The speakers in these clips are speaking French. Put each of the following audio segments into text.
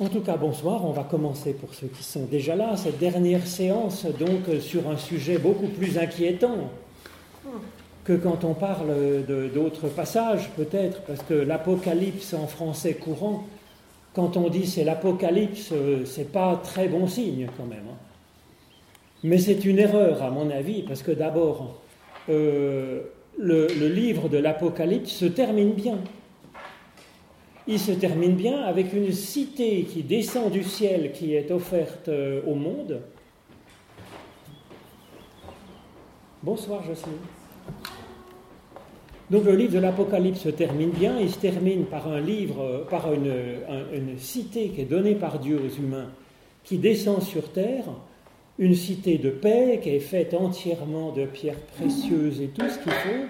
En tout cas, bonsoir. On va commencer pour ceux qui sont déjà là, cette dernière séance, donc sur un sujet beaucoup plus inquiétant que quand on parle d'autres passages, peut-être, parce que l'Apocalypse en français courant, quand on dit c'est l'Apocalypse, c'est pas très bon signe quand même. Hein. Mais c'est une erreur, à mon avis, parce que d'abord, euh, le livre de l'Apocalypse se termine bien il se termine bien avec une cité qui descend du ciel, qui est offerte euh, au monde. Bonsoir Jocelyne. Donc le livre de l'Apocalypse se termine bien, il se termine par un livre, par une, une, cité qui est donnée par Dieu aux humains, qui descend sur terre, une cité de paix qui est faite entièrement de pierres précieuses et tout ce qu'il faut.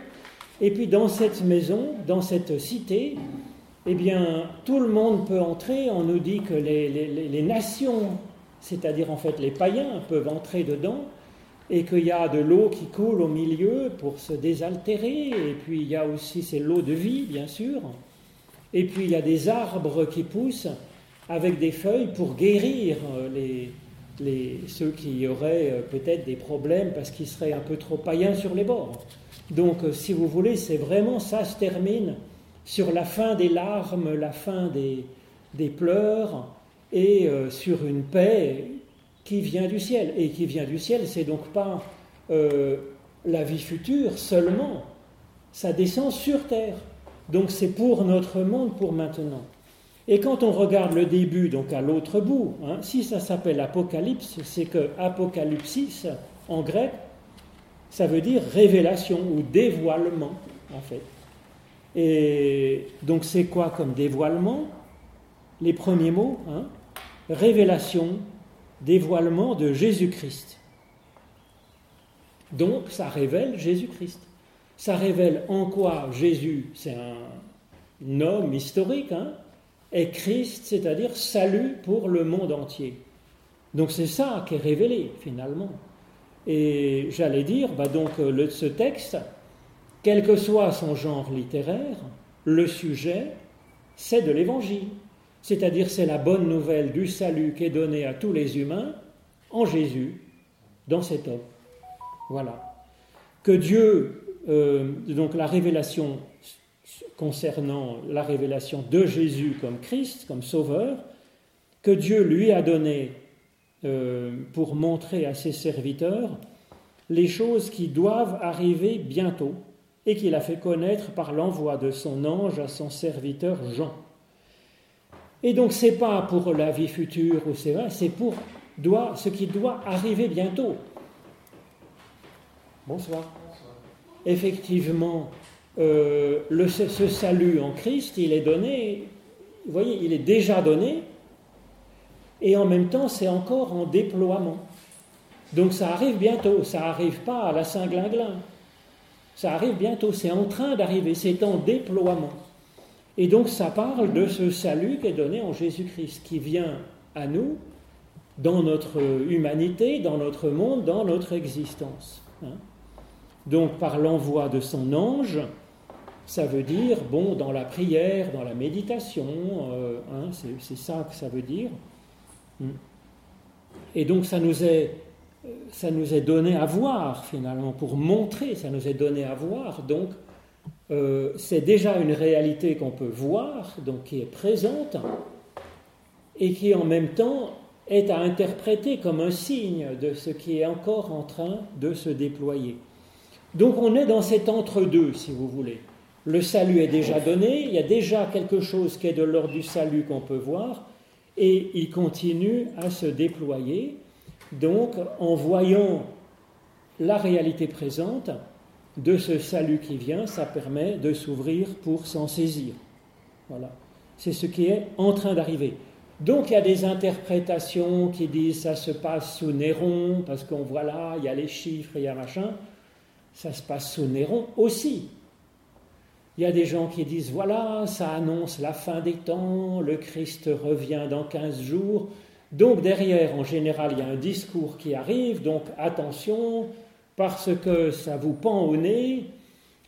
Et puis dans cette maison, dans cette cité, eh bien, tout le monde peut entrer. On nous dit que les, nations, c'est-à-dire en fait les païens, peuvent entrer dedans, et qu'il y a de l'eau qui coule au milieu pour se désaltérer, et puis il y a aussi, c'est l'eau de vie, bien sûr, et puis il y a des arbres qui poussent avec des feuilles pour guérir les, ceux qui auraient euh, peut-être des problèmes parce qu'ils seraient un peu trop païens sur les bords. Donc, euh, si vous voulez, c'est vraiment ça se termine sur la fin des larmes, la fin des, pleurs, et euh, sur une paix qui vient du ciel. Et qui vient du ciel, c'est donc pas euh, la vie future seulement, ça descend sur terre. Donc c'est pour notre monde, pour maintenant. Et quand on regarde le début, donc à l'autre bout, hein, si ça s'appelle Apocalypse, c'est que Apocalypsis, en grec, ça veut dire révélation ou dévoilement, en fait. Et donc c'est quoi comme dévoilement? Les premiers mots, hein? Révélation, dévoilement de Jésus-Christ. Donc ça révèle Jésus-Christ. Ça révèle en quoi Jésus, c'est un homme historique, hein, est Christ, c'est-à-dire salut pour le monde entier. Donc c'est ça qui est révélé finalement. Et j'allais dire, bah donc ce texte, quel que soit son genre littéraire, le sujet, c'est de l'Évangile. C'est-à-dire c'est la bonne nouvelle du salut qui est donnée à tous les humains en Jésus, dans cet homme. Voilà. Que Dieu, euh, donc la révélation concernant la révélation de Jésus comme Christ, comme Sauveur, que Dieu lui a donné euh, pour montrer à ses serviteurs les choses qui doivent arriver bientôt et qu'il a fait connaître par l'envoi de son ange à son serviteur Jean. Et donc c'est pas pour la vie future ou c'est vrai, c'est pour doit, ce qui doit arriver bientôt. Bonsoir. Effectivement, euh, le, ce salut en Christ, il est donné, vous voyez, il est déjà donné, et en même temps, c'est encore en déploiement. Donc ça arrive bientôt, ça n'arrive pas à la Saint-Glinglin. Ça arrive bientôt, c'est en train d'arriver, c'est en déploiement. Et donc ça parle de ce salut qui est donné en Jésus-Christ, qui vient à nous dans notre humanité, dans notre monde, dans notre existence. Hein. Donc par l'envoi de son ange, ça veut dire, bon, dans la prière, dans la méditation, euh, hein, c'est ça que ça veut dire. Et donc ça nous est ça nous est donné à voir finalement, pour montrer, ça nous est donné à voir. Donc, euh, c'est déjà une réalité qu'on peut voir, donc qui est présente, et qui en même temps est à interpréter comme un signe de ce qui est encore en train de se déployer. Donc on est dans cet entre-deux, si vous voulez. Le salut est déjà donné, il y a déjà quelque chose qui est de l'ordre du salut qu'on peut voir, et il continue à se déployer. Donc, en voyant la réalité présente de ce salut qui vient, ça permet de s'ouvrir pour s'en saisir. Voilà. C'est ce qui est en train d'arriver. Donc il y a des interprétations qui disent ça se passe sous Néron, parce qu'on voit là, il y a les chiffres, il y a machin. Ça se passe sous Néron aussi. Il y a des gens qui disent voilà, ça annonce la fin des temps, le Christ revient dans 15 jours. Donc derrière, en général, il y a un discours qui arrive, donc attention, parce que ça vous pend au nez,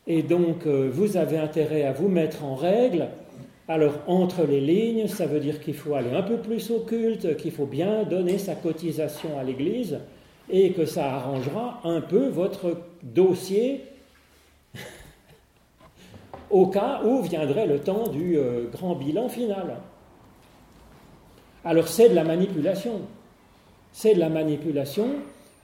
et donc euh, vous avez intérêt à vous mettre en règle, Alors, entre les lignes, ça veut dire qu'il faut aller un peu plus au culte, qu'il faut bien donner sa cotisation à l'Église et que ça arrangera un peu votre dossier au cas où viendrait le temps du euh, grand bilan final. Alors c'est de la manipulation. C'est de la manipulation.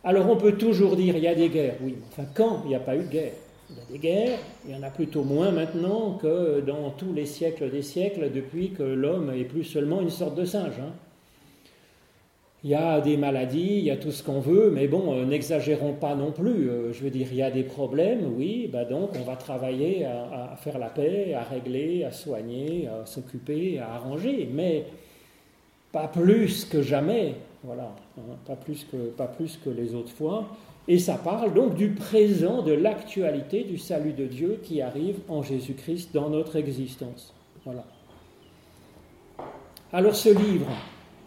Alors on peut toujours dire il y a des guerres. Oui, enfin quand il n'y a pas eu de guerre? Il y a des guerres, il y en a plutôt moins maintenant que dans tous les siècles des siècles depuis que l'homme est plus seulement une sorte de singe. Hein. Il y a des maladies, il y a tout ce qu'on veut, mais bon, euh, n'exagérons pas non plus. Euh, je veux dire, il y a des problèmes, oui, bah donc on va travailler à, faire la paix, à régler, à soigner, à s'occuper, à arranger, mais pas plus que jamais, voilà, hein, pas, plus que, pas plus que les autres fois. Et ça parle donc du présent, de l'actualité du salut de Dieu qui arrive en Jésus-Christ dans notre existence. Voilà. Alors ce livre,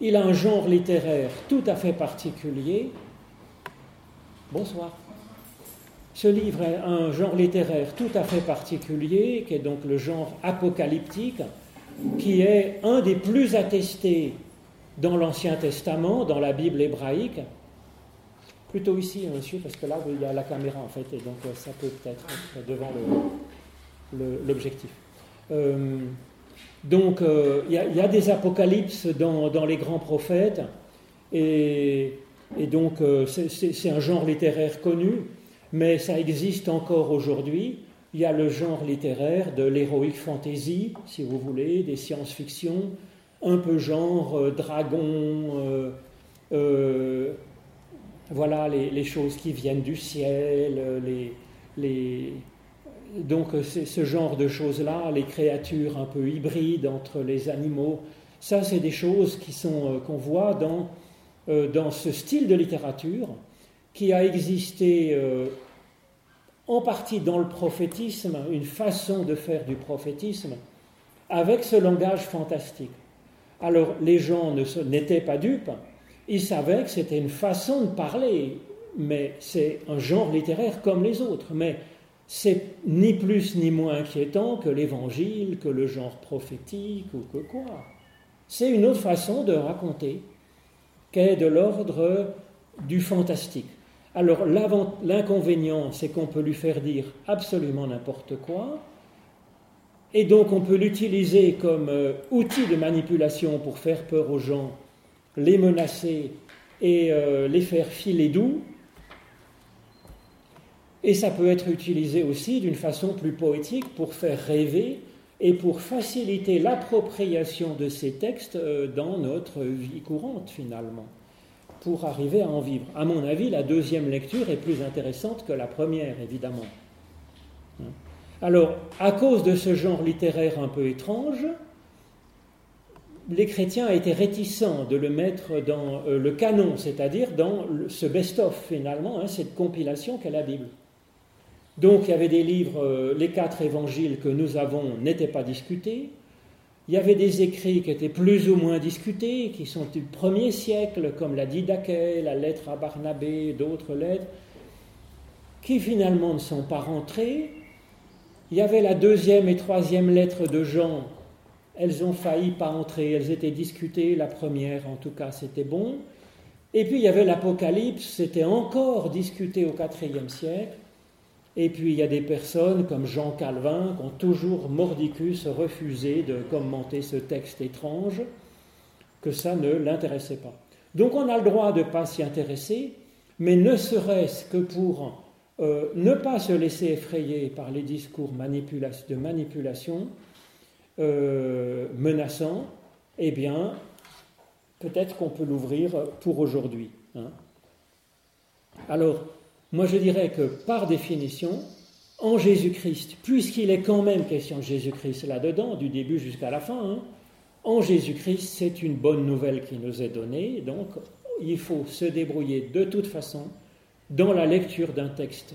il a un genre littéraire tout à fait particulier. Bonsoir. Ce livre a un genre littéraire tout à fait particulier, qui est donc le genre apocalyptique, qui est un des plus attestés dans l'Ancien Testament, dans la Bible hébraïque. Plutôt ici, hein, monsieur, parce que là, il y a la caméra, en fait, et donc euh, ça peut être devant l'objectif. Euh, donc euh, il y, a des apocalypses dans, les grands prophètes, et, donc c'est un genre littéraire connu, mais ça existe encore aujourd'hui. Il y a le genre littéraire de l'héroïque fantasy, si vous voulez, des science-fiction, un peu genre euh, dragon, voilà les, choses qui viennent du ciel, les donc ce genre de choses-là, les créatures un peu hybrides entre les animaux, ça c'est des choses qui sont euh, qu'on voit dans, euh, dans ce style de littérature qui a existé euh, en partie dans le prophétisme, une façon de faire du prophétisme avec ce langage fantastique. Alors les gens n'étaient pas dupes, ils savaient que c'était une façon de parler, mais c'est un genre littéraire comme les autres. Mais c'est ni plus ni moins inquiétant que l'évangile, que le genre prophétique ou que quoi. C'est une autre façon de raconter qui est de l'ordre du fantastique. Alors l'inconvénient, c'est qu'on peut lui faire dire absolument n'importe quoi, et donc on peut l'utiliser comme euh, outil de manipulation pour faire peur aux gens, les menacer et euh, les faire filer doux, et ça peut être utilisé aussi d'une façon plus poétique pour faire rêver et pour faciliter l'appropriation de ces textes euh, dans notre vie courante finalement, pour arriver à en vivre. À mon avis, la deuxième lecture est plus intéressante que la première, évidemment. Alors, à cause de ce genre littéraire un peu étrange, les chrétiens étaient réticents de le mettre dans euh, le canon, c'est-à-dire dans ce best-of finalement, hein, cette compilation qu'est la Bible. Donc il y avait des livres, euh, les quatre évangiles que nous avons n'étaient pas discutés. Il y avait des écrits qui étaient plus ou moins discutés, qui sont du premier siècle, comme la Didaché, la lettre à Barnabé, d'autres lettres, qui finalement ne sont pas rentrés. Il y avait la deuxième et troisième lettre de Jean, elles ont failli pas entrer, elles étaient discutées, la première en tout cas c'était bon. Et puis il y avait l'Apocalypse, c'était encore discuté au IVe siècle. Et puis il y a des personnes comme Jean Calvin qui ont toujours mordicus refusé de commenter ce texte étrange, que ça ne l'intéressait pas. Donc on a le droit de ne pas s'y intéresser, mais ne serait-ce que pour euh, ne pas se laisser effrayer par les discours de manipulation euh, menaçants, eh bien, peut-être qu'on peut l'ouvrir pour aujourd'hui. Hein. Alors, moi, je dirais que par définition, en Jésus-Christ, puisqu'il est quand même question de Jésus-Christ là-dedans, du début jusqu'à la fin, hein, en Jésus-Christ, c'est une bonne nouvelle qui nous est donnée. Donc, il faut se débrouiller de toute façon dans la lecture d'un texte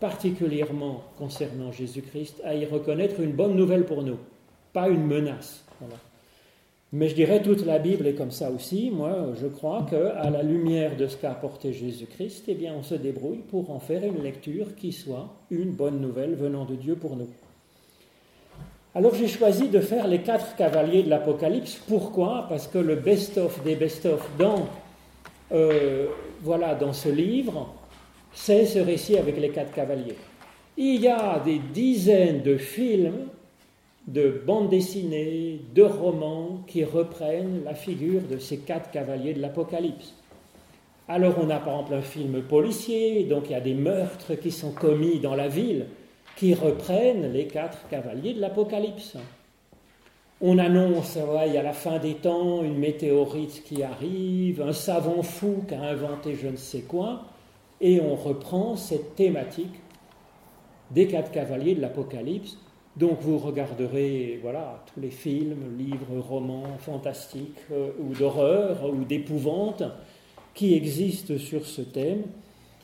particulièrement concernant Jésus-Christ, à y reconnaître une bonne nouvelle pour nous, pas une menace. Mais je dirais toute la Bible est comme ça aussi. Moi, je crois qu'à la lumière de ce qu'a apporté Jésus-Christ, eh bien, on se débrouille pour en faire une lecture qui soit une bonne nouvelle venant de Dieu pour nous. Alors j'ai choisi de faire les quatre cavaliers de l'Apocalypse. Pourquoi? Parce que le best-of des best-of dans, euh, voilà, dans ce livre, c'est ce récit avec les quatre cavaliers. Il y a des dizaines de films, de bandes dessinées, de romans qui reprennent la figure de ces quatre cavaliers de l'Apocalypse. Alors on a par exemple un film policier, donc il y a des meurtres qui sont commis dans la ville qui reprennent les quatre cavaliers de l'Apocalypse. On annonce, ouais, à la fin des temps, une météorite qui arrive, un savant fou qui a inventé je ne sais quoi, et on reprend cette thématique des quatre cavaliers de l'Apocalypse. Donc vous regarderez voilà, tous les films, livres, romans fantastiques euh, ou d'horreur ou d'épouvante qui existent sur ce thème.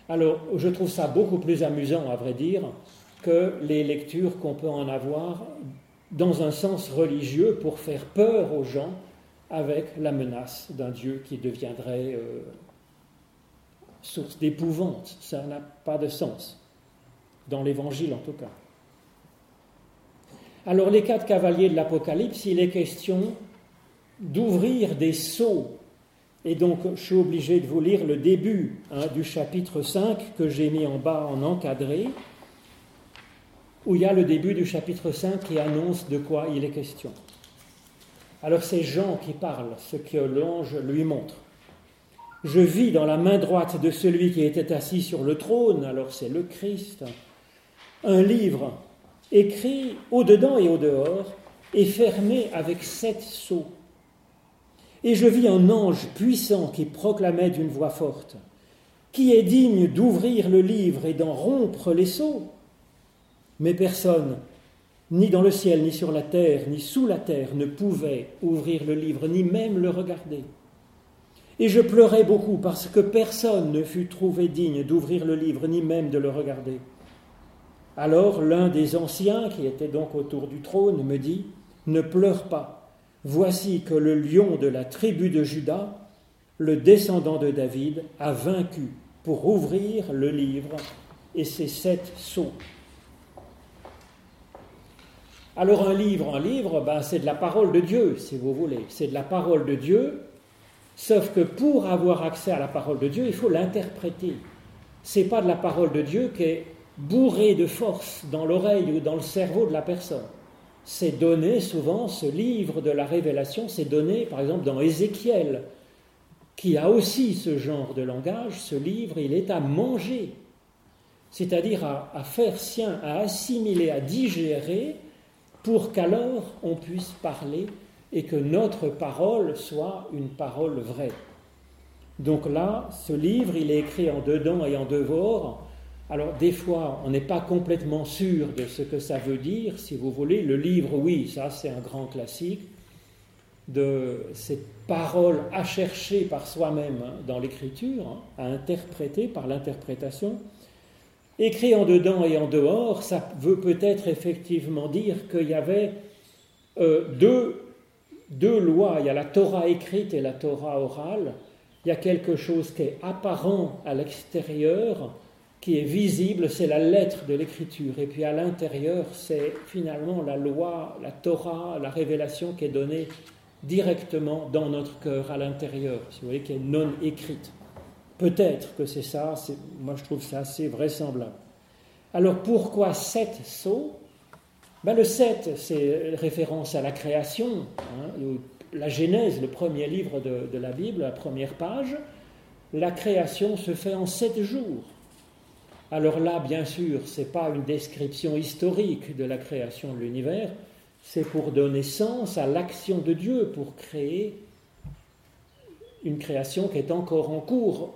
Alors, je trouve ça beaucoup plus amusant, à vrai dire, que les lectures qu'on peut en avoir dans un sens religieux pour faire peur aux gens avec la menace d'un Dieu qui deviendrait euh, source d'épouvante. Ça n'a pas de sens, dans l'Évangile en tout cas. Alors les quatre cavaliers de l'Apocalypse, il est question d'ouvrir des sceaux et donc, je suis obligé de vous lire le début hein, du chapitre 5 que j'ai mis en bas en encadré, où il y a le début du chapitre 5 qui annonce de quoi il est question. Alors, c'est Jean qui parle, ce que l'ange lui montre. Je vis dans la main droite de celui qui était assis sur le trône, alors c'est le Christ, un livre écrit au-dedans et au-dehors et fermé avec sept sceaux et je vis un ange puissant qui proclamait d'une voix forte Qui est digne d'ouvrir le livre et d'en rompre les sceaux Mais personne, ni dans le ciel, ni sur la terre, ni sous la terre, ne pouvait ouvrir le livre, ni même le regarder. Et je pleurais beaucoup parce que personne ne fut trouvé digne d'ouvrir le livre, ni même de le regarder. Alors l'un des anciens, qui était donc autour du trône, me dit, Ne pleure pas. Voici que le lion de la tribu de Judas, le descendant de David, a vaincu pour ouvrir le livre et ses sept sceaux. Alors un livre, un livre, ben, c'est de la parole de Dieu, si vous voulez. C'est de la parole de Dieu, sauf que pour avoir accès à la parole de Dieu, il faut l'interpréter. C'est pas de la parole de Dieu qui est bourrée de force dans l'oreille ou dans le cerveau de la personne c'est donné souvent, ce livre de la révélation, c'est donné par exemple dans Ézéchiel, qui a aussi ce genre de langage, ce livre, il est à manger, c'est-à-dire à, faire sien, à assimiler, à digérer, pour qu'alors on puisse parler et que notre parole soit une parole vraie. Donc là, ce livre, il est écrit en dedans et en dehors, alors des fois, on n'est pas complètement sûr de ce que ça veut dire, si vous voulez. Le livre, oui, ça c'est un grand classique de cette parole à chercher par soi-même hein, dans l'écriture, hein, à interpréter par l'interprétation. Écrit en dedans et en dehors, ça veut peut-être effectivement dire qu'il y avait euh, deux, deux lois. Il y a la Torah écrite et la Torah orale. Il y a quelque chose qui est apparent à l'extérieur qui est visible, c'est la lettre de l'écriture. Et puis à l'intérieur, c'est finalement la loi, la Torah, la révélation qui est donnée directement dans notre cœur, à l'intérieur, si vous voyez, qui est non écrite. Peut-être que c'est ça, moi je trouve ça assez vraisemblable. Alors pourquoi sept sceaux? Ben, Le sept, c'est référence à la création, hein, la Genèse, le premier livre de, de la Bible, la première page. La création se fait en sept jours. Alors là, bien sûr, ce n'est pas une description historique de la création de l'univers, c'est pour donner sens à l'action de Dieu, pour créer une création qui est encore en cours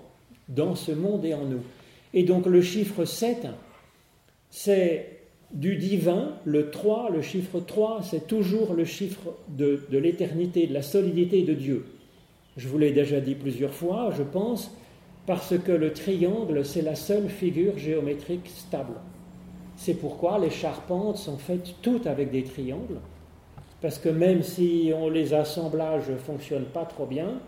dans ce monde et en nous. Et donc le chiffre 7, c'est du divin, le 3, le chiffre 3, c'est toujours le chiffre de, l'éternité, de la solidité de Dieu. Je vous l'ai déjà dit plusieurs fois, je pense, parce que le triangle, c'est la seule figure géométrique stable. C'est pourquoi les charpentes sont faites toutes avec des triangles, parce que même si on, les assemblages ne fonctionnent pas trop bien,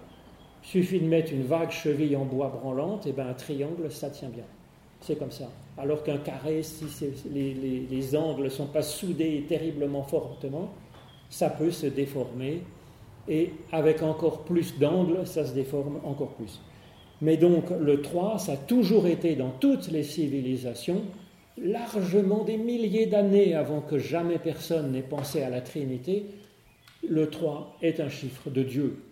suffit de mettre une vague cheville en bois branlante, et bien un triangle, ça tient bien. C'est comme ça. Alors qu'un carré, si les, angles ne sont pas soudés terriblement fortement, ça peut se déformer. Et avec encore plus d'angles, ça se déforme encore plus. Mais donc le 3, ça a toujours été dans toutes les civilisations, largement des milliers d'années avant que jamais personne n'ait pensé à la Trinité, le 3 est un chiffre de Dieu.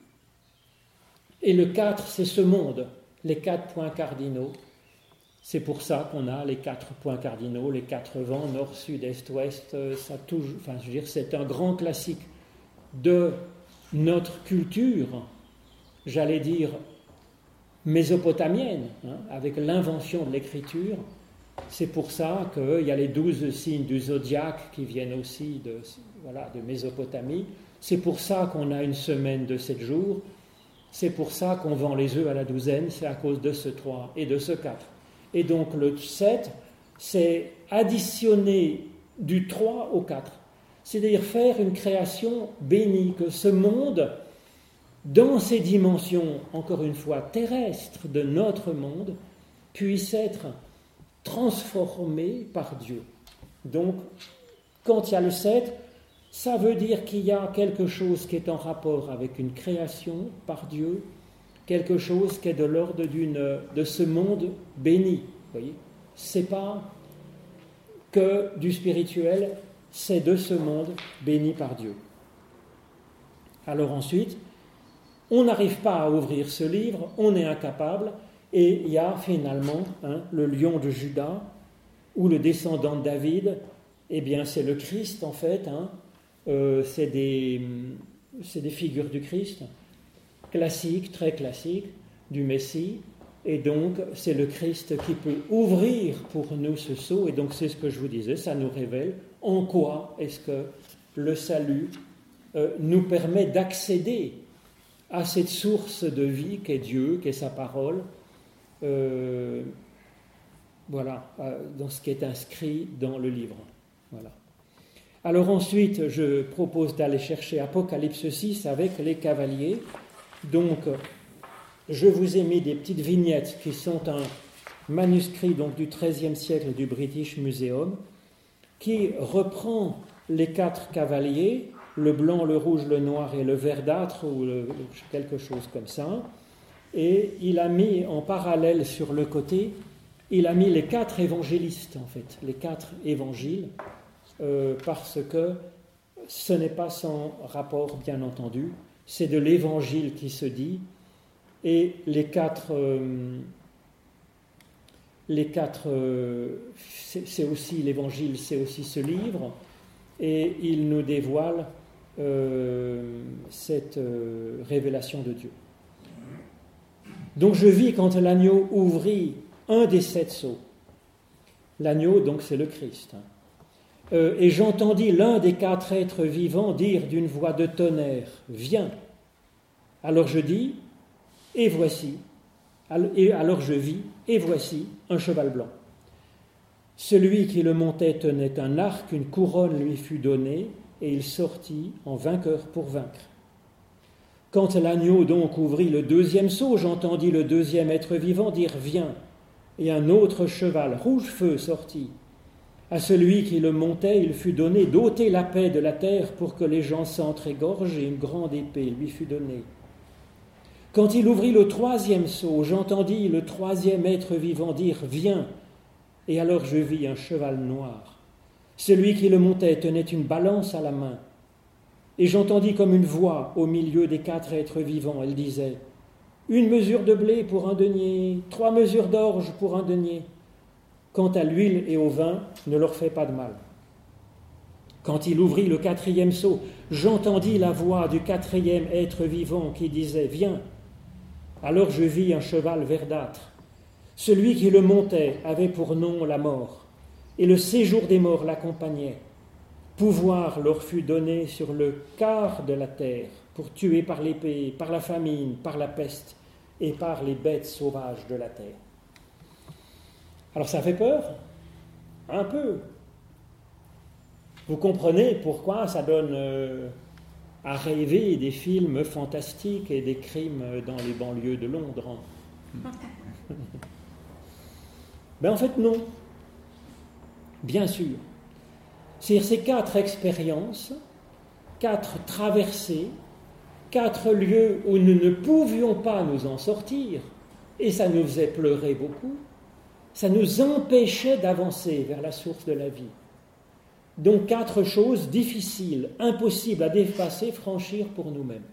Et le 4, c'est ce monde, les quatre points cardinaux. C'est pour ça qu'on a les quatre points cardinaux, les quatre vents, nord, sud, est, ouest. Ça toujours, enfin, je veux dire, c'est un grand classique de notre culture, j'allais dire mésopotamienne, hein, avec l'invention de l'écriture. C'est pour ça qu'il y a les douze signes du zodiaque qui viennent aussi de, voilà, de Mésopotamie. C'est pour ça qu'on a une semaine de sept jours. C'est pour ça qu'on vend les œufs à la douzaine. C'est à cause de ce 3 et de ce 4. Et donc le 7, c'est additionner du 3 au 4. C'est-à-dire faire une création bénie, que ce monde, dans ses dimensions, encore une fois, terrestres de notre monde, puisse être transformé par Dieu. Donc, quand il y a le 7, ça veut dire qu'il y a quelque chose qui est en rapport avec une création par Dieu, quelque chose qui est de l'ordre de ce monde béni. Voyez, c'est pas que du spirituel, c'est de ce monde béni par Dieu. Alors ensuite, on n'arrive pas à ouvrir ce livre, on est incapable, et il y a finalement hein, le lion de Judas, ou le descendant de David, eh bien c'est le Christ en fait, hein. Euh, c'est des, figures du Christ, classiques, très classiques, du Messie, et donc c'est le Christ qui peut ouvrir pour nous ce sceau, et donc c'est ce que je vous disais, ça nous révèle en quoi est-ce que le salut euh, nous permet d'accéder à cette source de vie qu'est Dieu, qu'est sa parole, euh, voilà, dans ce qui est inscrit dans le livre. Voilà. Alors ensuite, je propose d'aller chercher Apocalypse 6 avec les cavaliers. Donc, je vous ai mis des petites vignettes qui sont un manuscrit donc, du XIIIe siècle du British Museum, qui reprend les quatre cavaliers, le blanc, le rouge, le noir et le verdâtre, ou quelque chose comme ça, et il a mis en parallèle sur le côté, il a mis les quatre évangélistes, en fait, les quatre évangiles, euh, parce que ce n'est pas sans rapport, bien entendu, c'est de l'évangile qui se dit, et les quatre, euh, les quatre, euh, c'est aussi l'évangile, c'est aussi ce livre, et il nous dévoile cette révélation de Dieu. Donc je vis quand l'agneau ouvrit un des sept sceaux. L'agneau, donc, c'est le Christ. Euh, et j'entendis l'un des quatre êtres vivants dire d'une voix de tonnerre Viens. Alors je dis Et voici. Et alors je vis Et voici un cheval blanc. Celui qui le montait tenait un arc, une couronne lui fut donnée, et il sortit en vainqueur pour vaincre. Quand l'agneau donc ouvrit le deuxième seau, j'entendis le deuxième être vivant dire Viens. Et un autre cheval, rouge feu, sortit. À celui qui le montait, il fut donné d'ôter la paix de la terre pour que les gens s'entr'égorgent, et une grande épée lui fut donnée. Quand il ouvrit le troisième seau, j'entendis le troisième être vivant dire Viens. Et alors je vis un cheval noir. Celui qui le montait tenait une balance à la main. Et j'entendis comme une voix au milieu des quatre êtres vivants. Elle disait Une mesure de blé pour un denier, trois mesures d'orge pour un denier. Quant à l'huile et au vin, ne leur fais pas de mal. Quand il ouvrit le quatrième seau, j'entendis la voix du quatrième être vivant qui disait Viens. Alors je vis un cheval verdâtre. Celui qui le montait avait pour nom la mort, et le séjour des morts l'accompagnait. Pouvoir leur fut donné sur le quart de la terre pour tuer par l'épée, par la famine, par la peste et par les bêtes sauvages de la terre. Alors ça fait peur Un peu. Vous comprenez pourquoi ça donne euh, à rêver des films fantastiques et des crimes dans les banlieues de Londres. Ben en fait non. Bien sûr. C'est ces quatre expériences, quatre traversées, quatre lieux où nous ne pouvions pas nous en sortir, et ça nous faisait pleurer beaucoup, ça nous empêchait d'avancer vers la source de la vie. Donc quatre choses difficiles, impossibles à dépasser, franchir pour nous-mêmes,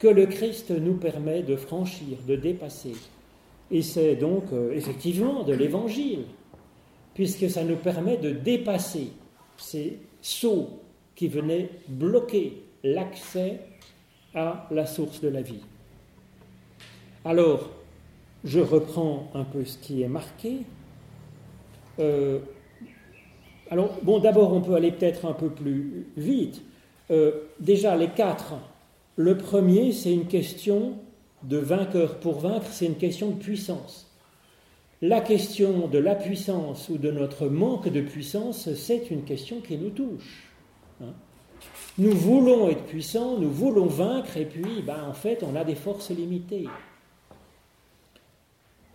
que le Christ nous permet de franchir, de dépasser. Et c'est donc euh, effectivement de l'Évangile, puisque ça nous permet de dépasser ces sauts qui venaient bloquer l'accès à la source de la vie. Alors, je reprends un peu ce qui est marqué. Euh, alors, bon, d'abord, on peut aller peut-être un peu plus vite. Euh, déjà, les quatre. Le premier, c'est une question de vainqueur pour vaincre, c'est une question de puissance. La question de la puissance ou de notre manque de puissance, c'est une question qui nous touche. Hein. Nous voulons être puissants, nous voulons vaincre, et puis, ben, en fait, on a des forces limitées.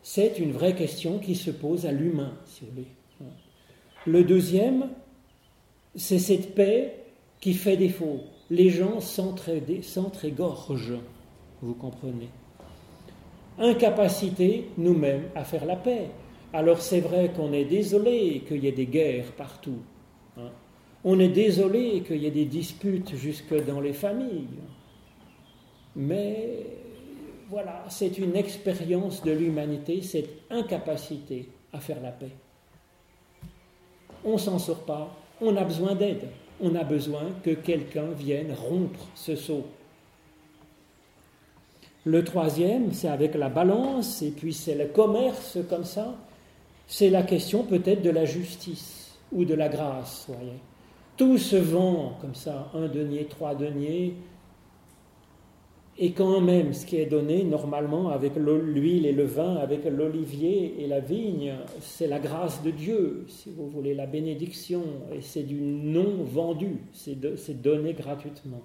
C'est une vraie question qui se pose à l'humain, si vous voulez. Le deuxième, c'est cette paix qui fait défaut. Les gens s'entrégorgent, vous comprenez. Incapacité, nous-mêmes, à faire la paix. Alors c'est vrai qu'on est désolé qu'il y ait des guerres partout. Hein. On est désolé qu'il y ait des disputes jusque dans les familles. Mais voilà, c'est une expérience de l'humanité, cette incapacité à faire la paix. On s'en sort pas, on a besoin d'aide, on a besoin que quelqu'un vienne rompre ce seau. Le troisième, c'est avec la balance, et puis c'est le commerce comme ça. C'est la question peut-être de la justice ou de la grâce, voyez. Tout se vend comme ça, un denier, trois deniers, et quand même, ce qui est donné normalement avec l'huile et le vin, avec l'olivier et la vigne, c'est la grâce de Dieu, si vous voulez, la bénédiction, et c'est du non vendu, c'est donné gratuitement.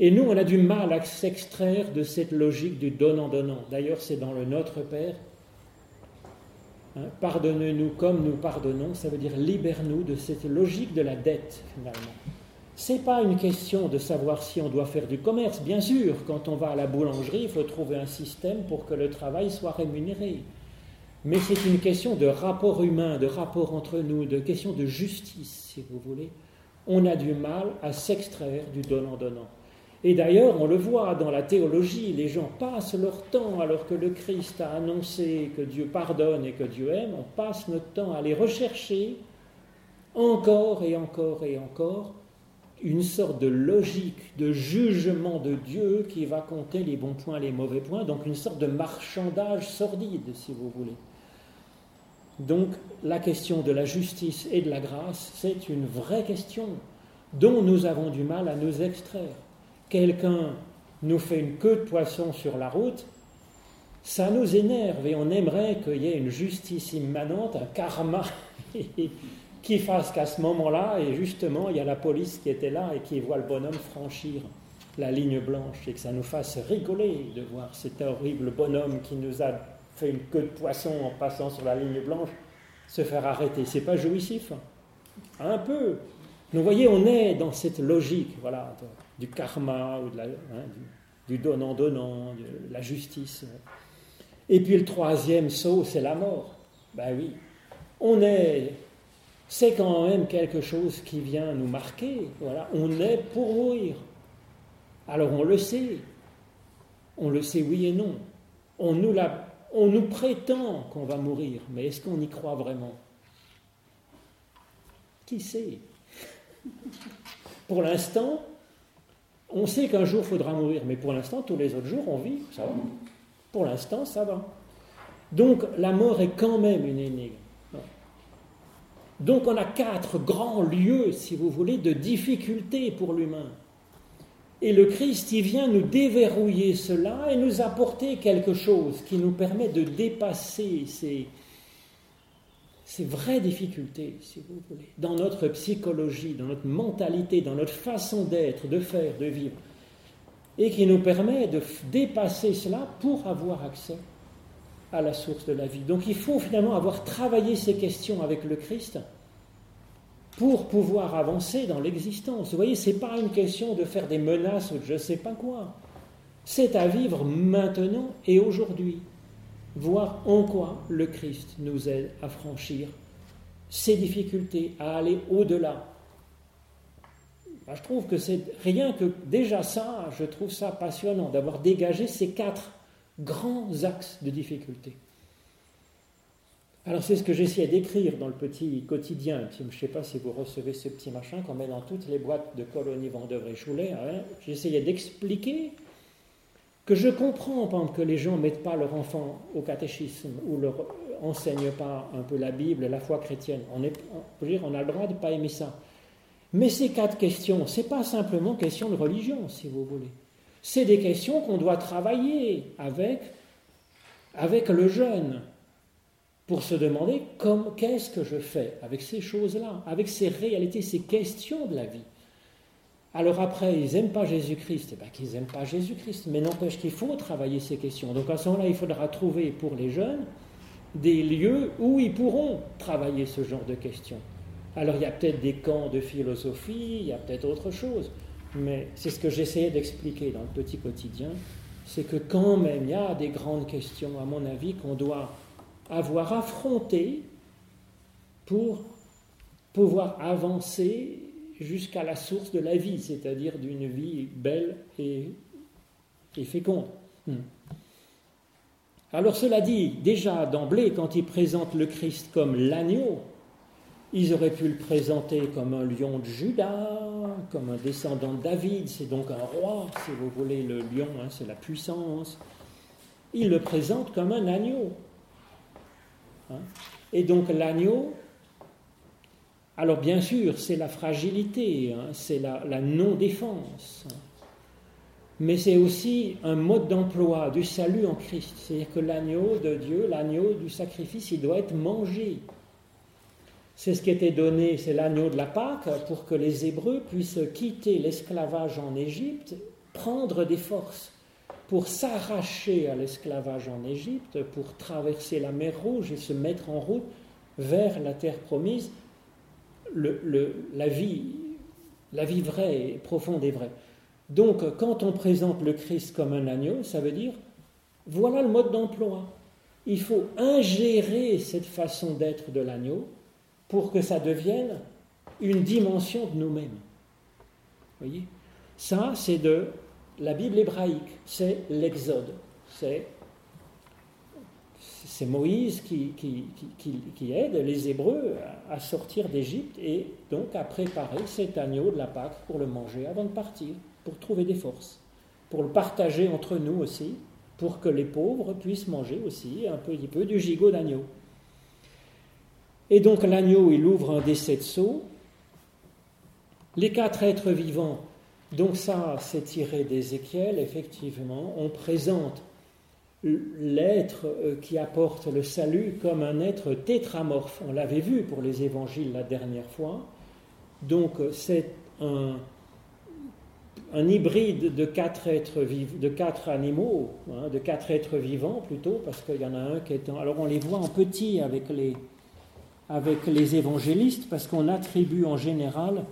Et nous, on a du mal à s'extraire de cette logique du donnant-donnant. D'ailleurs, c'est dans le Notre Père. Hein, Pardonne-nous comme nous pardonnons, ça veut dire libère-nous de cette logique de la dette, finalement. Ce n'est pas une question de savoir si on doit faire du commerce. Bien sûr, quand on va à la boulangerie, il faut trouver un système pour que le travail soit rémunéré. Mais c'est une question de rapport humain, de rapport entre nous, de question de justice, si vous voulez. On a du mal à s'extraire du donnant-donnant. Et d'ailleurs, on le voit dans la théologie, les gens passent leur temps, alors que le Christ a annoncé que Dieu pardonne et que Dieu aime, on passe notre temps à les rechercher encore et encore et encore une sorte de logique de jugement de Dieu qui va compter les bons points, les mauvais points, donc une sorte de marchandage sordide, si vous voulez. Donc la question de la justice et de la grâce, c'est une vraie question dont nous avons du mal à nous extraire. Quelqu'un nous fait une queue de poisson sur la route, ça nous énerve et on aimerait qu'il y ait une justice immanente, un karma qui fasse qu'à ce moment-là, et justement, il y a la police qui était là et qui voit le bonhomme franchir la ligne blanche et que ça nous fasse rigoler de voir cet horrible bonhomme qui nous a fait une queue de poisson en passant sur la ligne blanche se faire arrêter. C'est pas jouissif, hein. un peu. Vous voyez, on est dans cette logique, voilà, du karma ou de la, hein, du, donnant-donnant, de la justice. Et puis le troisième saut, c'est la mort. Ben oui, on est c'est quand même quelque chose qui vient nous marquer. Voilà, on est pour mourir. Alors on le sait. On le sait oui et non. On nous, on nous prétend qu'on va mourir, mais est-ce qu'on y croit vraiment? Qui sait? Pour l'instant, on sait qu'un jour faudra mourir, mais pour l'instant, tous les autres jours, on vit, ça va. Pour l'instant, ça va. Donc la mort est quand même une énigme. Donc on a quatre grands lieux, si vous voulez, de difficulté pour l'humain. Et le Christ, il vient nous déverrouiller cela et nous apporter quelque chose qui nous permet de dépasser ces, ces vraies difficultés, si vous voulez, dans notre psychologie, dans notre mentalité, dans notre façon d'être, de faire, de vivre, et qui nous permet de dépasser cela pour avoir accès à la source de la vie. Donc il faut finalement avoir travaillé ces questions avec le Christ pour pouvoir avancer dans l'existence. Vous voyez, ce n'est pas une question de faire des menaces ou de je ne sais pas quoi. C'est à vivre maintenant et aujourd'hui, voir en quoi le Christ nous aide à franchir ces difficultés, à aller au-delà. Bah, je trouve que c'est rien que déjà ça, je trouve ça passionnant d'avoir dégagé ces quatre grands axes de difficulté. Alors c'est ce que j'essayais d'écrire dans le petit quotidien. Je ne sais pas si vous recevez ce petit machin qu'on met dans toutes les boîtes de colonies Vendœuvre et Choulet. Hein. J'essayais d'expliquer que je comprends que les gens ne mettent pas leur enfant au catéchisme ou leur enseignent pas un peu la Bible, la foi chrétienne. On, est, dire, on a le droit de ne pas aimer ça. Mais ces quatre questions, ce n'est pas simplement question de religion, si vous voulez. C'est des questions qu'on doit travailler avec, avec le jeune pour se demander qu'est-ce que je fais avec ces choses-là, avec ces réalités, ces questions de la vie. Alors après, ils n'aiment pas Jésus-Christ, et eh bien qu'ils n'aiment pas Jésus-Christ, mais n'empêche qu'il faut travailler ces questions. Donc à ce moment-là, il faudra trouver pour les jeunes des lieux où ils pourront travailler ce genre de questions. Alors il y a peut-être des camps de philosophie, il y a peut-être autre chose, mais c'est ce que j'essayais d'expliquer dans le petit quotidien, c'est que quand même il y a des grandes questions, à mon avis, qu'on doit avoir affrontées pour pouvoir avancer jusqu'à la source de la vie, c'est-à-dire d'une vie belle et, féconde. Hmm. Alors cela dit, déjà d'emblée, quand il présente le Christ comme l'agneau, ils auraient pu le présenter comme un lion de Judas, comme un descendant de David, c'est donc un roi, si vous voulez, le lion, hein, c'est la puissance. Il le présente comme un agneau. Hein. Et donc l'agneau, alors bien sûr, c'est la fragilité, hein, c'est la, la non-défense, mais c'est aussi un mode d'emploi du salut en Christ. C'est-à-dire que l'agneau de Dieu, l'agneau du sacrifice, il doit être mangé. C'est ce qui était donné, c'est l'agneau de la Pâque, pour que les Hébreux puissent quitter l'esclavage en Égypte, prendre des forces pour s'arracher à l'esclavage en Égypte, pour traverser la mer Rouge et se mettre en route vers la terre promise, la, vie, la vie vraie, profonde et vraie. Donc, quand on présente le Christ comme un agneau, ça veut dire, voilà le mode d'emploi. Il faut ingérer cette façon d'être de l'agneau pour que ça devienne une dimension de nous-mêmes. voyez? Ça, c'est de la Bible hébraïque, c'est l'Exode. C'est, Moïse qui, qui, aide les Hébreux à, sortir d'Égypte et donc à préparer cet agneau de la Pâque pour le manger avant de partir, pour trouver des forces, pour le partager entre nous aussi, pour que les pauvres puissent manger aussi un petit peu du gigot d'agneau. Et donc l'agneau, il ouvre un des sept seaux. Les quatre êtres vivants, donc ça, c'est tiré d'Ézéchiel, effectivement. On présente l'être euh, qui apporte le salut comme un être tétramorphe. On l'avait vu pour les évangiles la dernière fois. Donc c'est un, hybride de quatre, êtres de quatre animaux, hein, de quatre êtres vivants plutôt, parce qu'il y en a un qui est... Alors on les voit en petit avec les, avec les évangélistes parce qu'on attribue en général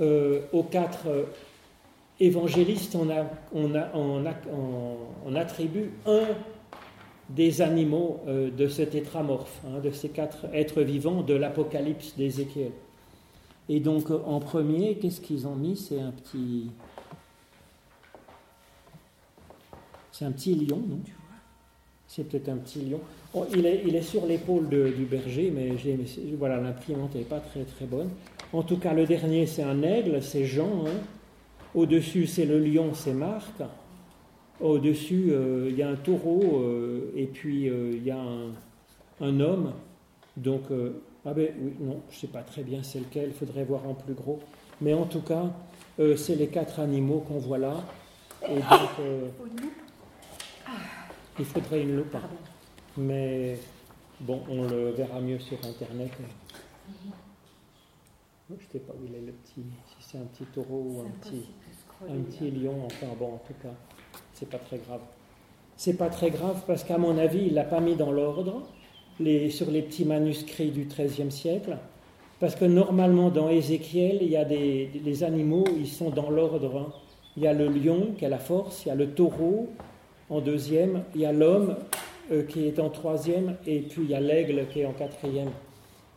euh, aux quatre euh, évangélistes, on, a, on, a, on, attribue un des animaux euh, de cet tétramorphe, hein, de ces quatre êtres vivants de l'Apocalypse d'Ézéchiel. Et donc en premier, qu'est-ce qu'ils ont mis? C'est un petit... C'est un petit lion, non? C'est peut-être un petit lion il, est, sur l'épaule du berger, mais voilà, l'imprimante n'est pas très très bonne. En tout cas, le dernier, c'est un aigle, c'est Jean. Hein. Au-dessus, c'est le lion, c'est Marc. Au-dessus, euh, il y a un taureau, euh, et puis euh, il y a un, homme. Donc, ah ben oui, non, je ne sais pas très bien c'est lequel, il faudrait voir en plus gros. Mais en tout cas, c'est les quatre animaux qu'on voit là. Il faudrait une loupe. Mais bon, on le verra mieux sur Internet. Je ne sais pas où il est le petit, si c'est un petit taureau ou un petit, un petit lion, enfin bon, en tout cas, c'est pas très grave. c'est pas très grave parce qu'à mon avis, il l'a pas mis dans l'ordre sur les petits manuscrits du XIIIe siècle. Parce que normalement, dans Ézéchiel, il y a des les animaux, ils sont dans l'ordre. Hein. Il y a le lion qui a la force, il y a le taureau en deuxième, il y a l'homme euh, qui est en troisième, et puis il y a l'aigle qui est en quatrième.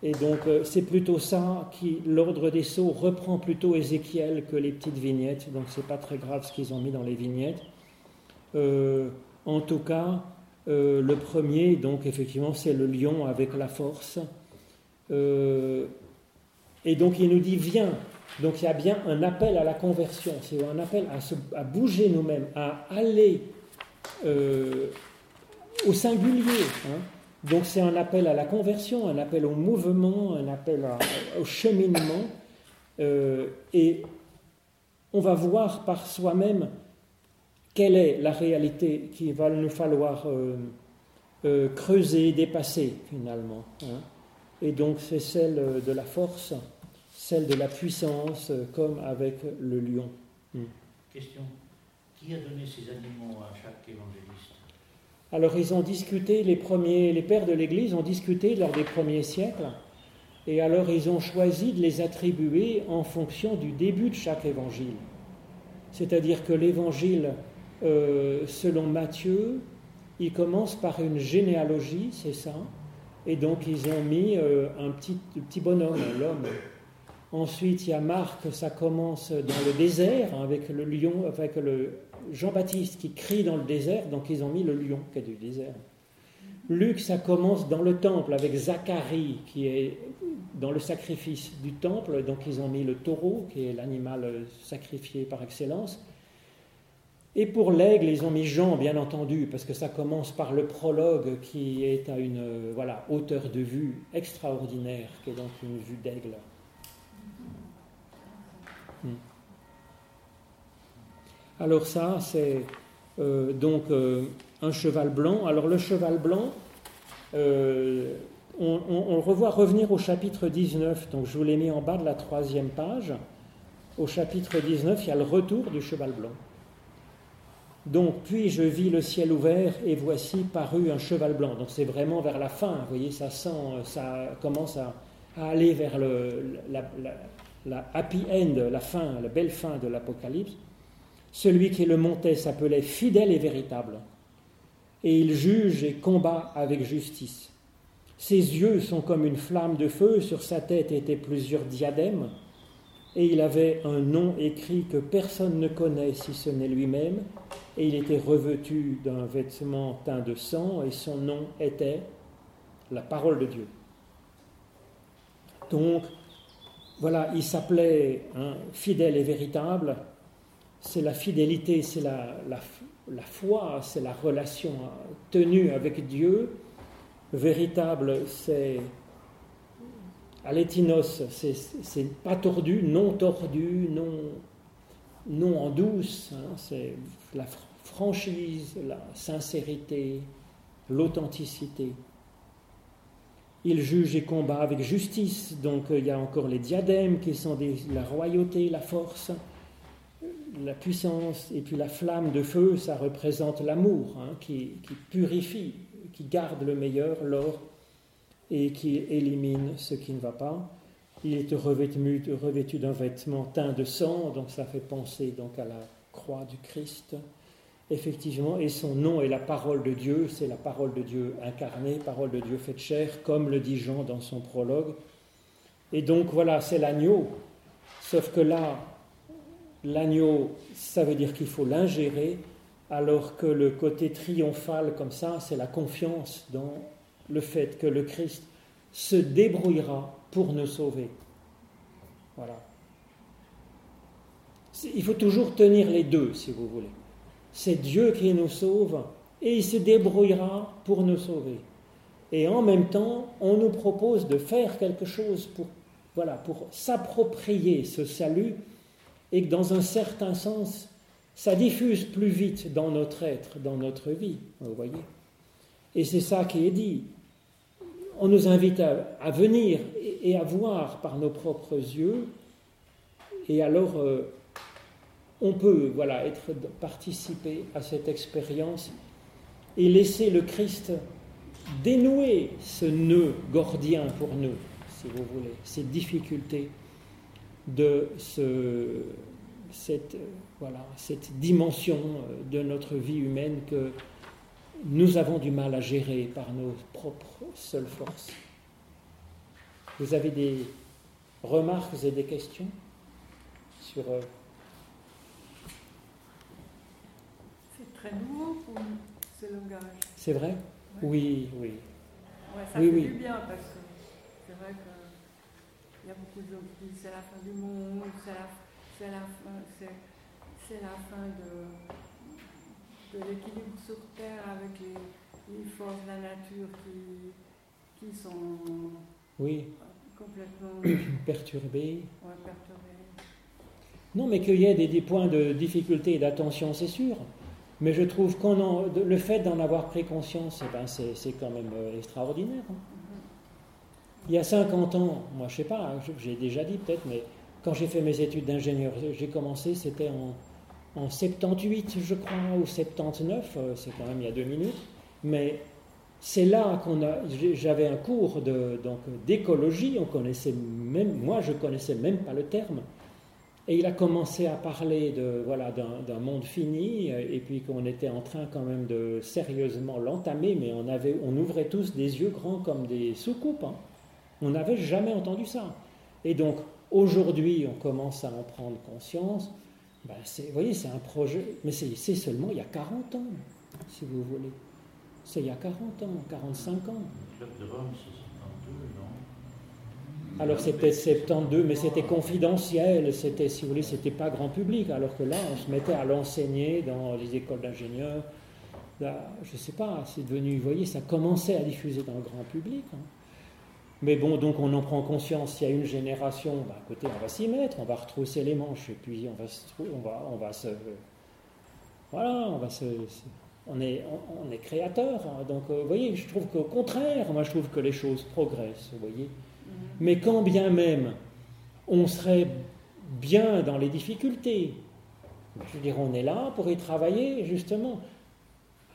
Et donc euh, c'est plutôt ça qui, l'ordre des sceaux reprend plutôt Ézéchiel que les petites vignettes, donc c'est pas très grave ce qu'ils ont mis dans les vignettes. Euh, en tout cas, le premier, donc effectivement, c'est le lion avec la force. et donc il nous dit viens. Donc il y a bien un appel à la conversion, c'est un appel à, à bouger nous-mêmes, à aller au singulier. Hein. Donc c'est un appel à la conversion, un appel au mouvement, un appel au cheminement. Euh, et on va voir par soi-même quelle est la réalité qu'il va nous falloir euh, euh, creuser, dépasser finalement. Hein. Et donc c'est celle de la force, celle de la puissance, comme avec le lion. Hmm. Question. Qui a donné ces animaux à chaque évangéliste alors ils ont discuté, les premiers, les pères de l'Église ont discuté lors des premiers siècles, et alors ils ont choisi de les attribuer en fonction du début de chaque évangile. C'est-à-dire que l'évangile, euh, selon Matthieu, il commence par une généalogie, c'est ça, et donc ils ont mis euh, un petit, petit bonhomme, l'homme. Ensuite, il y a Marc, ça commence dans le désert avec le lion, avec le, Jean-Baptiste qui crie dans le désert, donc ils ont mis le lion qui est du désert. Luc, ça commence dans le temple avec Zacharie qui est dans le sacrifice du temple, donc ils ont mis le taureau qui est l'animal sacrifié par excellence. Et pour l'aigle, ils ont mis Jean, bien entendu, parce que ça commence par le prologue qui est à une voilà, hauteur de vue extraordinaire, qui est donc une vue d'aigle. Hmm. Alors ça, c'est euh, donc euh, un cheval blanc. Alors le cheval blanc, euh, on, le revoit revenir au chapitre 19. Donc je vous l'ai mis en bas de la troisième page. Au chapitre 19, il y a le retour du cheval blanc. Donc, puis je vis le ciel ouvert et voici paru un cheval blanc. Donc c'est vraiment vers la fin, vous voyez, ça sent, ça commence à, aller vers le, happy end, la fin, la belle fin de l'Apocalypse. Celui qui le montait s'appelait fidèle et véritable, et il juge et combat avec justice. Ses yeux sont comme une flamme de feu, sur sa tête étaient plusieurs diadèmes, et il avait un nom écrit que personne ne connaît si ce n'est lui-même, et il était revêtu d'un vêtement teint de sang, et son nom était la parole de Dieu. Donc, voilà, il s'appelait fidèle et véritable, c'est la fidélité, c'est la, la, foi, c'est la relation tenue avec Dieu. Véritable, c'est alétinos, c'est pas tordu, non tordu, non, non en douce, hein, c'est la franchise, la sincérité, l'authenticité. Il juge et combat avec justice, donc il y a encore les diadèmes qui sont la royauté, la force la puissance et puis la flamme de feu, ça représente l'amour hein, qui, purifie, qui garde le meilleur, l'or, et qui élimine ce qui ne va pas. Il est revêtu, revêtu d'un vêtement teint de sang, donc ça fait penser donc à la croix du Christ. Effectivement, et son nom est la parole de Dieu, c'est la parole de Dieu incarnée, parole de Dieu faite chair, comme le dit Jean dans son prologue. Et donc voilà, c'est l'agneau, sauf que là, L'agneau, ça veut dire qu'il faut l'ingérer, alors que le côté triomphal comme ça, c'est la confiance dans le fait que le Christ se débrouillera pour nous sauver. Voilà. Il faut toujours tenir les deux, si vous voulez. C'est Dieu qui nous sauve et il se débrouillera pour nous sauver. Et en même temps, on nous propose de faire quelque chose pour, voilà, pour s'approprier ce salut et que dans un certain sens, ça diffuse plus vite dans notre être, dans notre vie, vous voyez. Et c'est ça qui est dit. On nous invite à, venir et, à voir par nos propres yeux, et alors euh, on peut voilà, être, participer à cette expérience et laisser le Christ dénouer ce nœud gordien pour nous, si vous voulez, ces difficultés de ce, cette, voilà, cette dimension de notre vie humaine que nous avons du mal à gérer par nos propres seules forces. Vous avez des remarques et des questions sur... Euh, c'est très nouveau pour ce langage. C'est vrai? Oui, oui. Ouais, ça fait du bien parce que qu'il y a beaucoup de gens qui disent c'est la fin du monde, c'est la, fin, c'est, la fin de, de l'équilibre sur Terre avec les, les, forces de la nature qui, qui sont oui. complètement perturbées. Ouais, perturbées. Non, mais qu'il y ait des, des, points de difficulté et d'attention, c'est sûr. Mais je trouve qu'on le fait d'en avoir pris conscience, eh ben c'est quand même euh, extraordinaire. Hein. Il y a 50 ans, moi je sais pas, hein, j'ai déjà dit peut-être, mais quand j'ai fait mes études d'ingénieur, j'ai commencé, c'était en, en 78, je crois, ou 79, euh, c'est quand même il y a deux minutes. Mais c'est là qu'on a. J'avais un cours d'écologie, on connaissait même, moi je connaissais même pas le terme. Et il a commencé à parler de voilà d'un monde fini et puis qu'on était en train quand même de sérieusement l'entamer, mais on avait on ouvrait tous des yeux grands comme des soucoupes. Hein. On n'avait jamais entendu ça. Et donc aujourd'hui, on commence à en prendre conscience. Ben, vous voyez, c'est un projet, mais c'est seulement il y a 40 ans, si vous voulez. C'est il y a 40 ans, 45 ans. Le club de Rome, c'est 72, non alors c'était 72, mais c'était confidentiel, c'était, si vous voulez, c'était pas grand public, alors que là, on se mettait à l'enseigner dans les écoles d'ingénieurs. Là, je sais pas, c'est devenu, vous voyez, ça commençait à diffuser dans le grand public. Hein. Mais bon, donc on en prend conscience, il y a une génération, bah, écoutez, on va s'y mettre, on va retrousser les manches, et puis on va se, on va, on va se, voilà, on va se, on est, on, est créateur. Hein. donc, euh, vous voyez, je trouve qu'au contraire, moi je trouve que les choses progressent, vous voyez. Mais quand bien même on serait bien dans les difficultés, je veux dire, on est là pour y travailler justement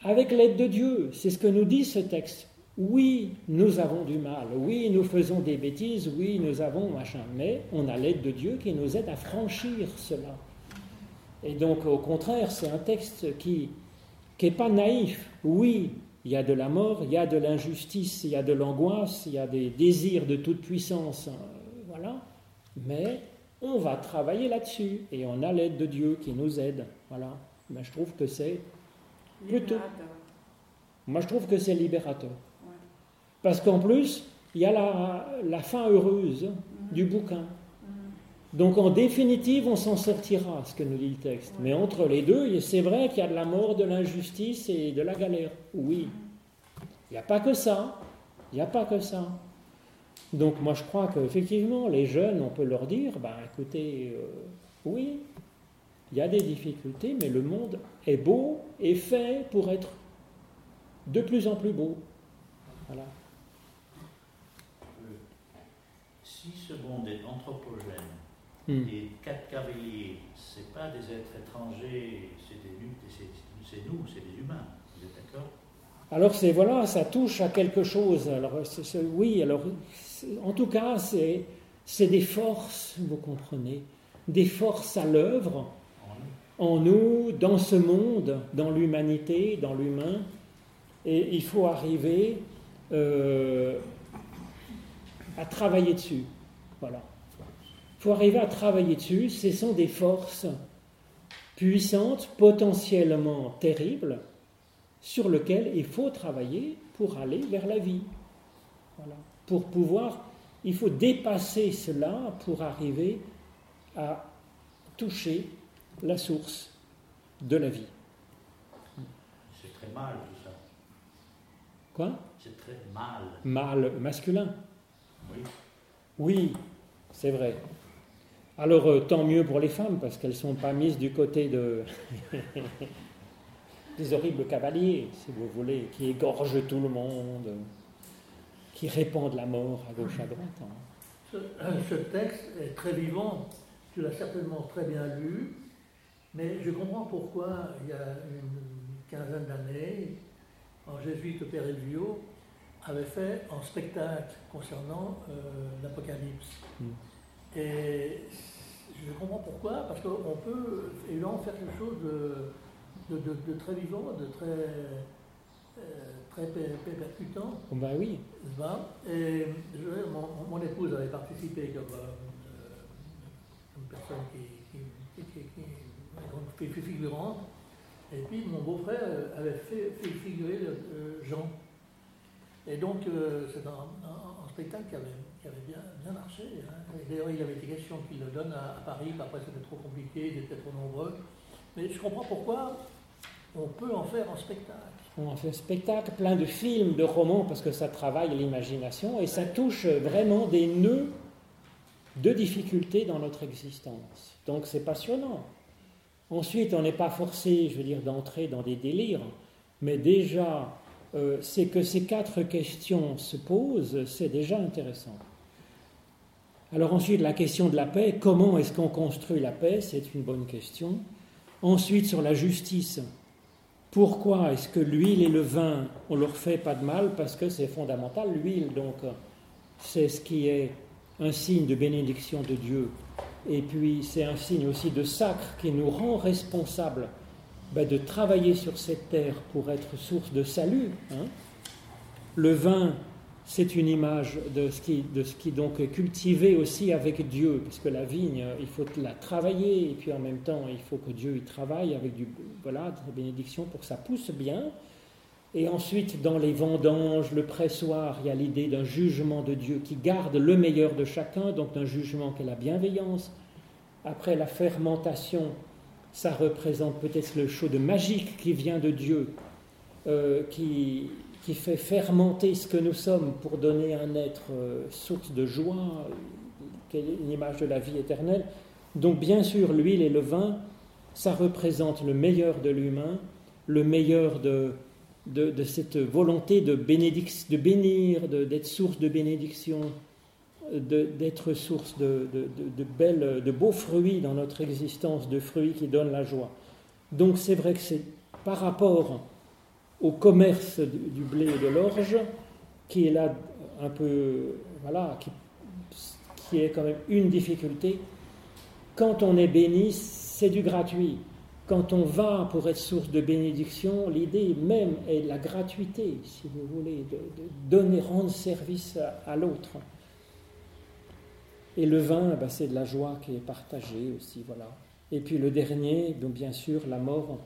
avec l'aide de Dieu. C'est ce que nous dit ce texte. Oui, nous avons du mal, oui, nous faisons des bêtises, oui, nous avons machin, mais on a l'aide de Dieu qui nous aide à franchir cela. Et donc, au contraire, c'est un texte qui n'est pas naïf. Oui, il y a de la mort, il y a de l'injustice, il y a de l'angoisse, il y a des désirs de toute puissance, euh, voilà. Mais on va travailler là-dessus et on a l'aide de Dieu qui nous aide, voilà. Mais je trouve que c'est plutôt. Moi, je trouve que c'est libérateur. Parce qu'en plus, il y a la, fin heureuse mhm. du bouquin. Mhm. Donc en définitive, on s'en sortira, ce que nous dit le texte. Mais entre les deux, c'est vrai qu'il y a de la mort, de l'injustice et de la galère. Oui. Il n'y a pas que ça. Il n'y a pas que ça. Donc moi je crois qu'effectivement, les jeunes, on peut leur dire, ben écoutez, euh, oui, il y a des difficultés, mais le monde est beau et fait pour être de plus en plus beau. Voilà. Si ce monde est anthropogène hmm. et quatre cavaliers, ce pas des êtres étrangers, c'est nous, c'est des humains. Vous êtes d'accord? Alors c'est voilà, ça touche à quelque chose. Alors oui, alors en tout cas c'est c'est des forces, vous comprenez, des forces à l'œuvre en nous, dans ce monde, dans l'humanité, dans l'humain, et il faut arriver euh, à travailler dessus. Voilà. Il faut arriver à travailler dessus. Ce sont des forces puissantes, potentiellement terribles, sur lesquelles il faut travailler pour aller vers la vie. Voilà. Pour pouvoir, il faut dépasser cela pour arriver à toucher la source de la vie. C'est très mal tout ça. Quoi? C'est très mal. Mal masculin. Oui. C'est vrai. Alors euh, tant mieux pour les femmes parce qu'elles ne sont pas mises du côté de des horribles cavaliers, si vous voulez, qui égorgent tout le monde, qui répandent la mort à gauche à droite. Hein. Ce, texte est très vivant, tu l'as certainement très bien lu, mais je comprends pourquoi il y a une quinzaine d'années, en jésuite Père Elvio, avait fait un spectacle concernant l'Apocalypse. Mm. Et je comprends pourquoi, parce qu'on peut évidemment faire quelque chose de, de, très vivant, de très, très percutant. Oh, bah oui. Et mon, épouse avait participé comme, une personne qui, qui, qui, qui, qui figurante. Et puis mon beau-frère avait fait, figurer Jean. Et donc c'est un, spectacle qui avait, bien, bien marché. Hein. D'ailleurs il avait été question qu'il le donne à, Paris, après c'était trop compliqué, ils étaient trop nombreux. Mais je comprends pourquoi on peut en faire un spectacle. On en fait un spectacle plein de films, de romans, parce que ça travaille l'imagination et ça touche vraiment des nœuds de difficultés dans notre existence. Donc c'est passionnant. Ensuite, on n'est pas forcé, je veux dire, d'entrer dans des délires, mais déjà, euh, c'est que ces quatre questions se posent, c'est déjà intéressant. Alors ensuite, la question de la paix, comment est-ce qu'on construit la paix? C'est une bonne question. Ensuite, sur la justice, pourquoi est-ce que l'huile et le vin, on leur fait pas de mal? Parce que c'est fondamental. L'huile, donc, c'est ce qui est un signe de bénédiction de Dieu. Et puis, c'est un signe aussi de sacre qui nous rend responsables ben, de travailler sur cette terre pour être source de salut. Hein. Le vin, c'est une image de ce, qui, de ce qui donc est cultivé aussi avec Dieu, puisque la vigne, il faut la travailler, et puis en même temps, il faut que Dieu y travaille avec du, voilà, de la bénédiction pour que ça pousse bien. Et ensuite, dans les vendanges, le pressoir, il y a l'idée d'un jugement de Dieu qui garde le meilleur de chacun, donc d'un jugement qui est la bienveillance. Après la fermentation, ça représente peut-être le chaud de magique qui vient de Dieu, euh, qui, qui fait fermenter ce que nous sommes pour donner un être euh, source de joie, une image de la vie éternelle. Donc bien sûr, l'huile et le vin, ça représente le meilleur de l'humain, le meilleur de, de, cette volonté de, de bénir, d'être source de bénédiction, d'être source de, de, belles, de beaux fruits dans notre existence, de fruits qui donnent la joie. Donc c'est vrai que c'est par rapport au commerce du blé et de l'orge, qui est là un peu, voilà, qui, qui est quand même une difficulté. Quand on est béni, c'est du gratuit. Quand on va pour être source de bénédiction, l'idée même est la gratuité, si vous voulez, de, donner, rendre service à, l'autre. Et le vin, bah, c'est de la joie qui est partagée aussi, voilà. Et puis le dernier, donc bien sûr, la mort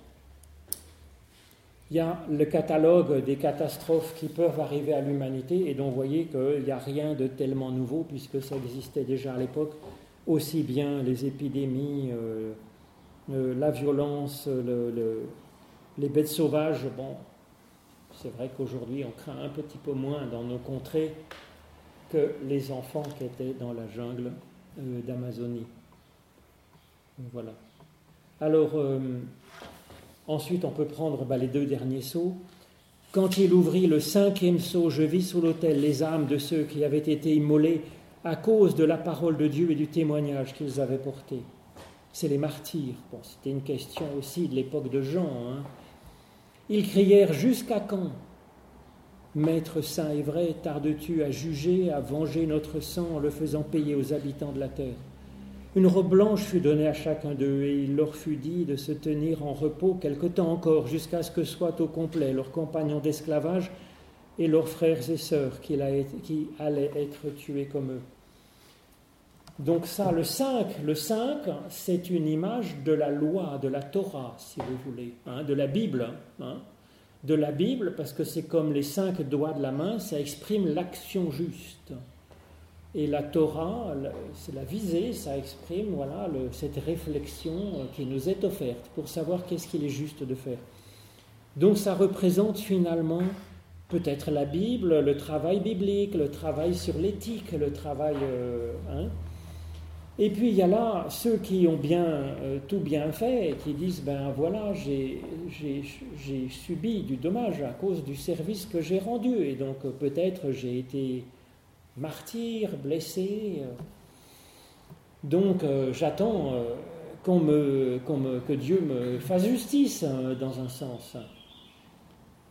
il y a le catalogue des catastrophes qui peuvent arriver à l'humanité et dont vous voyez qu'il n'y a rien de tellement nouveau puisque ça existait déjà à l'époque, aussi bien les épidémies, euh, euh, la violence, les bêtes sauvages. Bon, c'est vrai qu'aujourd'hui on craint un petit peu moins dans nos contrées que les enfants qui étaient dans la jungle euh, d'Amazonie. Voilà. Alors, Ensuite, on peut prendre bah, les deux derniers sceaux. Quand il ouvrit le cinquième sceau, je vis sous l'autel les âmes de ceux qui avaient été immolés à cause de la parole de Dieu et du témoignage qu'ils avaient porté. C'est les martyrs. Bon, c'était une question aussi de l'époque de Jean. Hein. Ils crièrent Jusqu'à quand? Maître saint et vrai, tardes-tu à juger, à venger notre sang en le faisant payer aux habitants de la terre? Une robe blanche fut donnée à chacun d'eux, et il leur fut dit de se tenir en repos quelque temps encore, jusqu'à ce que soient au complet leurs compagnons d'esclavage et leurs frères et sœurs qui allaient être tués comme eux. Donc ça, le 5, le 5, c'est une image de la loi, de la Torah, si vous voulez, hein, de la Bible. Hein, de la Bible, parce que c'est comme les cinq doigts de la main, ça exprime l'action juste. Et la Torah, c'est la visée, ça exprime voilà, cette réflexion euh, qui nous est offerte pour savoir qu'est-ce qu'il est juste de faire. Donc ça représente finalement peut-être la Bible, le travail biblique, le travail sur l'éthique, le travail... Euh, hein. Et puis il y a là ceux qui ont bien euh, tout bien fait et qui disent ben voilà j'ai subi du dommage à cause du service que j'ai rendu et donc peut-être j'ai été martyr, blessé. Euh. Donc euh, j'attends euh, me, que Dieu me fasse justice hein, dans un sens.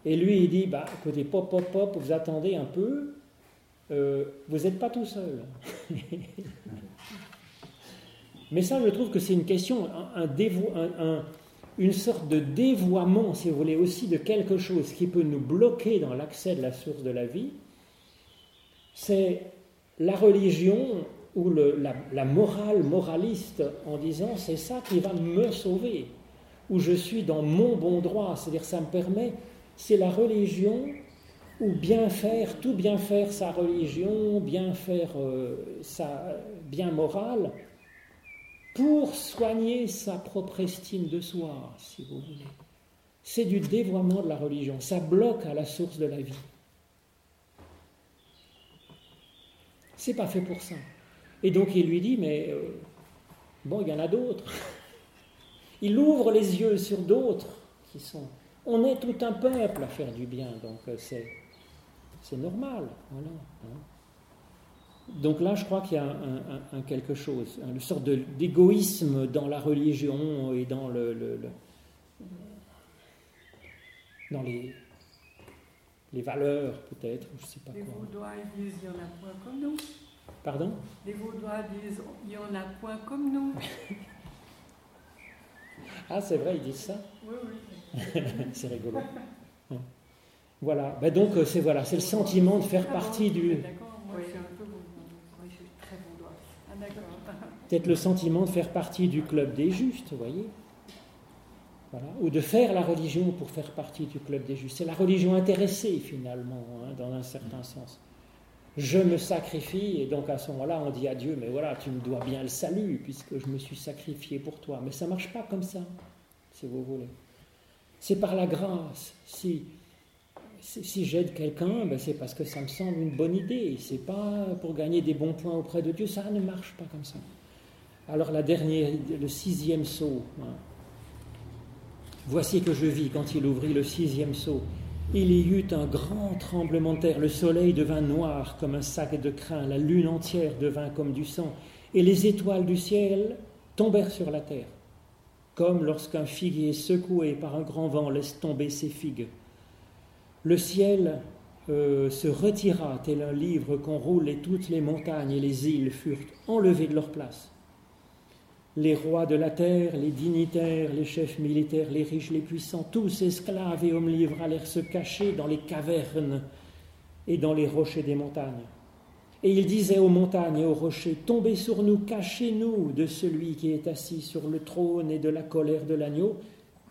Et lui, il dit, bah, écoutez, pop, pop, pop, vous attendez un peu, vous n'êtes pas tout seul. Mais ça, je trouve que c'est une question, un, une sorte de dévoiement, si vous voulez, aussi de quelque chose qui peut nous bloquer dans l'accès de la source de la vie. C'est la religion ou la, morale moraliste en disant c'est ça qui va me sauver, où je suis dans mon bon droit, c'est-à-dire ça me permet, c'est la religion ou bien faire, tout bien faire sa religion, bien faire euh, sa bien morale, pour soigner sa propre estime de soi, si vous voulez. C'est du dévoiement de la religion, ça bloque à la source de la vie. C'est pas fait pour ça. Et donc il lui dit, mais euh, bon, il y en a d'autres. Il ouvre les yeux sur d'autres qui sont. On est tout un peuple à faire du bien, donc euh, c'est, normal. Voilà. Hein. Donc là, je crois qu'il y a un, quelque chose, une sorte d'égoïsme dans la religion et dans le, dans les, les valeurs, peut-être, je ne sais pas les Vaudois disent il y en a point comme nous. Pardon? Les Vaudois disent il y en a point comme nous. ah, c'est vrai, ils disent ça? Oui, oui. c'est rigolo. Voilà, ben donc c'est voilà, c'est le sentiment de faire partie du. Peut-être le sentiment de faire partie du club des justes, vous voyez Ou de faire la religion pour faire partie du club des justes. C'est la religion intéressée, finalement, hein, dans un certain sens. Je me sacrifie, et donc à ce moment-là, on dit à Dieu, mais voilà, tu me dois bien le salut, puisque je me suis sacrifié pour toi. Mais ça ne marche pas comme ça, si vous voulez. C'est par la grâce. Si, si j'aide quelqu'un, ben c'est parce que ça me semble une bonne idée. C'est pas pour gagner des bons points auprès de Dieu. Ça ne marche pas comme ça. Alors la dernière, le sixième saut. Hein. Voici que je vis quand il ouvrit le sixième saut. Il y eut un grand tremblement de terre, le soleil devint noir comme un sac de crin, la lune entière devint comme du sang, et les étoiles du ciel tombèrent sur la terre, comme lorsqu'un figuier secoué par un grand vent laisse tomber ses figues. Le ciel euh, se retira tel un livre qu'on roule et toutes les montagnes et les îles furent enlevées de leur place les rois de la terre, les dignitaires, les chefs militaires, les riches, les puissants, tous esclaves et hommes libres allèrent se cacher dans les cavernes et dans les rochers des montagnes. Et il disait aux montagnes et aux rochers, Tombez sur nous, cachez-nous de celui qui est assis sur le trône et de la colère de l'agneau,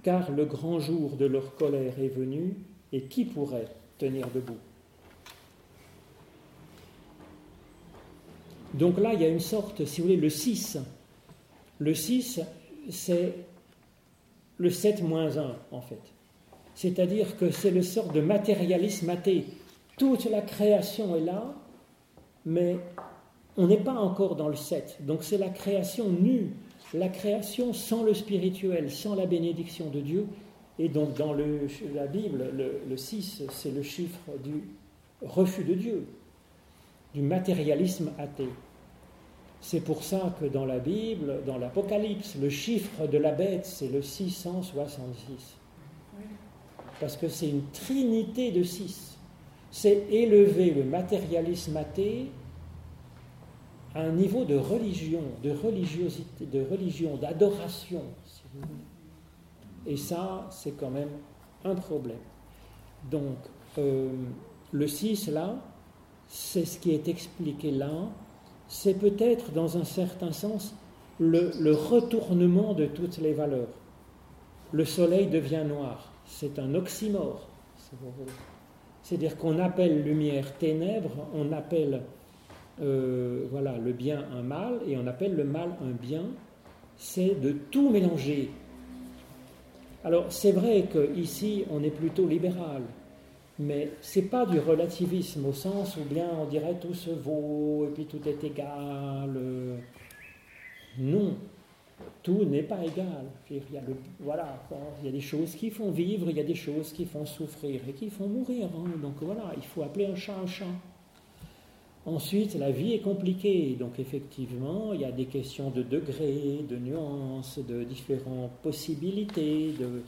car le grand jour de leur colère est venu, et qui pourrait tenir debout? Donc là, il y a une sorte, si vous voulez, le 6 le 6, c'est le 7 moins 1, en fait. C'est-à-dire que c'est le sort de matérialisme athée. Toute la création est là, mais on n'est pas encore dans le 7. Donc c'est la création nue, la création sans le spirituel, sans la bénédiction de Dieu. Et donc dans la Bible, le, le 6, c'est le chiffre du refus de Dieu, du matérialisme athée. C'est pour ça que dans la Bible, dans l'Apocalypse, le chiffre de la bête, c'est le 666. Parce que c'est une trinité de six. C'est élever le matérialisme athée à un niveau de religion, de religiosité, de religion, d'adoration, Et ça, c'est quand même un problème. Donc, euh, le 6, là, c'est ce qui est expliqué là c'est peut-être dans un certain sens le, retournement de toutes les valeurs. Le soleil devient noir, c'est un oxymore. C'est-à-dire qu'on appelle lumière ténèbres, on appelle euh, voilà, le bien un mal et on appelle le mal un bien. C'est de tout mélanger. Alors c'est vrai qu'ici on est plutôt libéral. Mais ce n'est pas du relativisme au sens où bien on dirait tout se vaut et puis tout est égal. Non, tout n'est pas égal. Il y, a voilà, il y a des choses qui font vivre, il y a des choses qui font souffrir et qui font mourir. Hein. Donc voilà, il faut appeler un chat un chat. Ensuite, la vie est compliquée, donc effectivement, il y a des questions de degrés, de nuances, de différentes possibilités, de,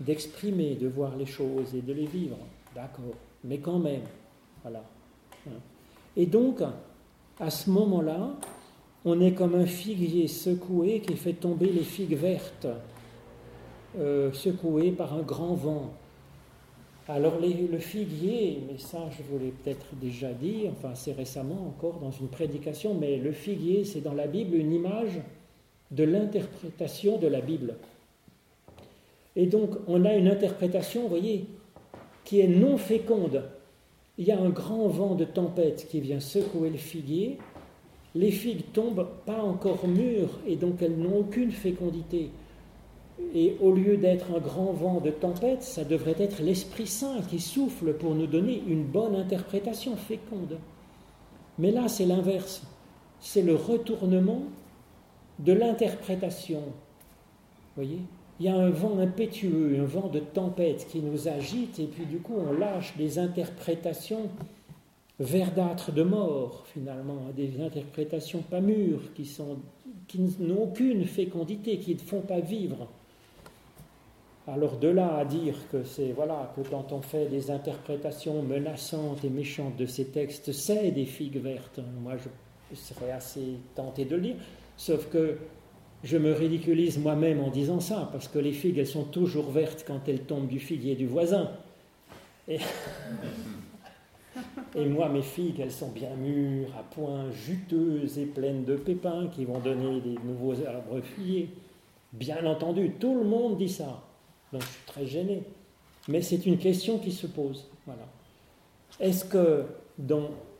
d'exprimer, de voir les choses et de les vivre. D'accord, mais quand même, voilà. Hein. Et donc, à ce moment-là, on est comme un figuier secoué qui fait tomber les figues vertes, euh, secoué par un grand vent. Alors le figuier, mais ça je voulais peut-être déjà dire, enfin c'est récemment encore dans une prédication, mais le figuier c'est dans la Bible une image de l'interprétation de la Bible. Et donc on a une interprétation, vous voyez, qui est non féconde. Il y a un grand vent de tempête qui vient secouer le figuier, les figues tombent pas encore mûres et donc elles n'ont aucune fécondité. Et au lieu d'être un grand vent de tempête, ça devrait être l'Esprit Saint qui souffle pour nous donner une bonne interprétation féconde. Mais là, c'est l'inverse. C'est le retournement de l'interprétation. Voyez? Il y a un vent impétueux, un vent de tempête qui nous agite, et puis du coup, on lâche des interprétations verdâtres de mort, finalement, des interprétations pas mûres, qui, sont, qui n'ont aucune fécondité, qui ne font pas vivre. Alors de là à dire que c'est voilà que quand on fait des interprétations menaçantes et méchantes de ces textes, c'est des figues vertes. Moi, je serais assez tenté de le dire, sauf que je me ridiculise moi-même en disant ça, parce que les figues, elles sont toujours vertes quand elles tombent du figuier du voisin. Et, moi, mes figues, elles sont bien mûres, à point, juteuses et pleines de pépins qui vont donner des nouveaux arbres figuiers. Bien entendu, tout le monde dit ça. Donc je suis très gêné. Mais c'est une question qui se pose. Est-ce que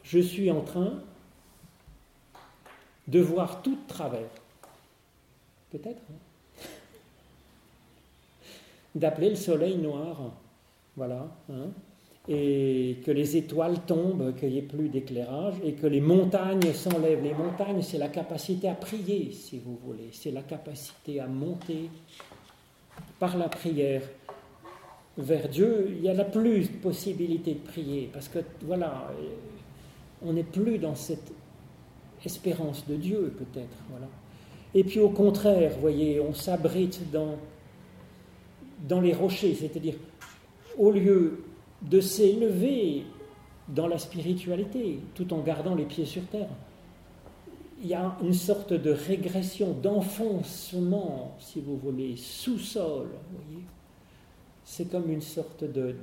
je suis en train de voir tout de travers Peut-être. Hein. D'appeler le soleil noir. Voilà. Hein. et que les étoiles tombent, qu'il n'y ait plus d'éclairage, et que les montagnes s'enlèvent. Les montagnes, c'est la capacité à prier, si vous voulez. C'est la capacité à monter par la prière vers Dieu, il y a la plus de possibilités de prier, parce que voilà, on n'est plus dans cette espérance de Dieu peut-être, voilà. Et puis au contraire, voyez, on s'abrite dans, dans les rochers, c'est-à-dire au lieu de s'élever dans la spiritualité, tout en gardant les pieds sur terre, il y a une sorte de régression, d'enfoncement, si vous voulez, sous-sol. C'est comme une sorte de,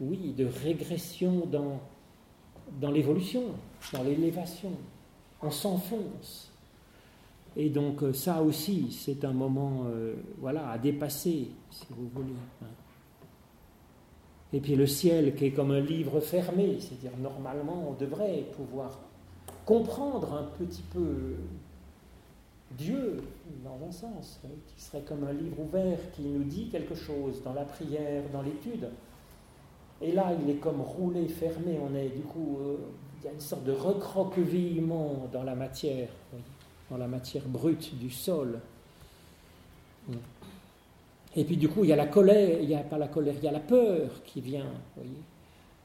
oui, de régression dans, dans l'évolution, dans l'élévation. On s'enfonce. Et donc euh, ça aussi, c'est un moment euh, voilà, à dépasser, si vous voulez. Hein. Et puis le ciel qui est comme un livre fermé, c'est-à-dire normalement on devrait pouvoir comprendre un petit peu Dieu, dans un sens, qui serait comme un livre ouvert qui nous dit quelque chose dans la prière, dans l'étude. Et là, il est comme roulé, fermé. On est du coup, euh, il y a une sorte de recroquevillement dans la matière, dans la matière brute du sol. Et puis du coup, il y a la colère, il n'y a pas la colère, il y a la peur qui vient. Voyez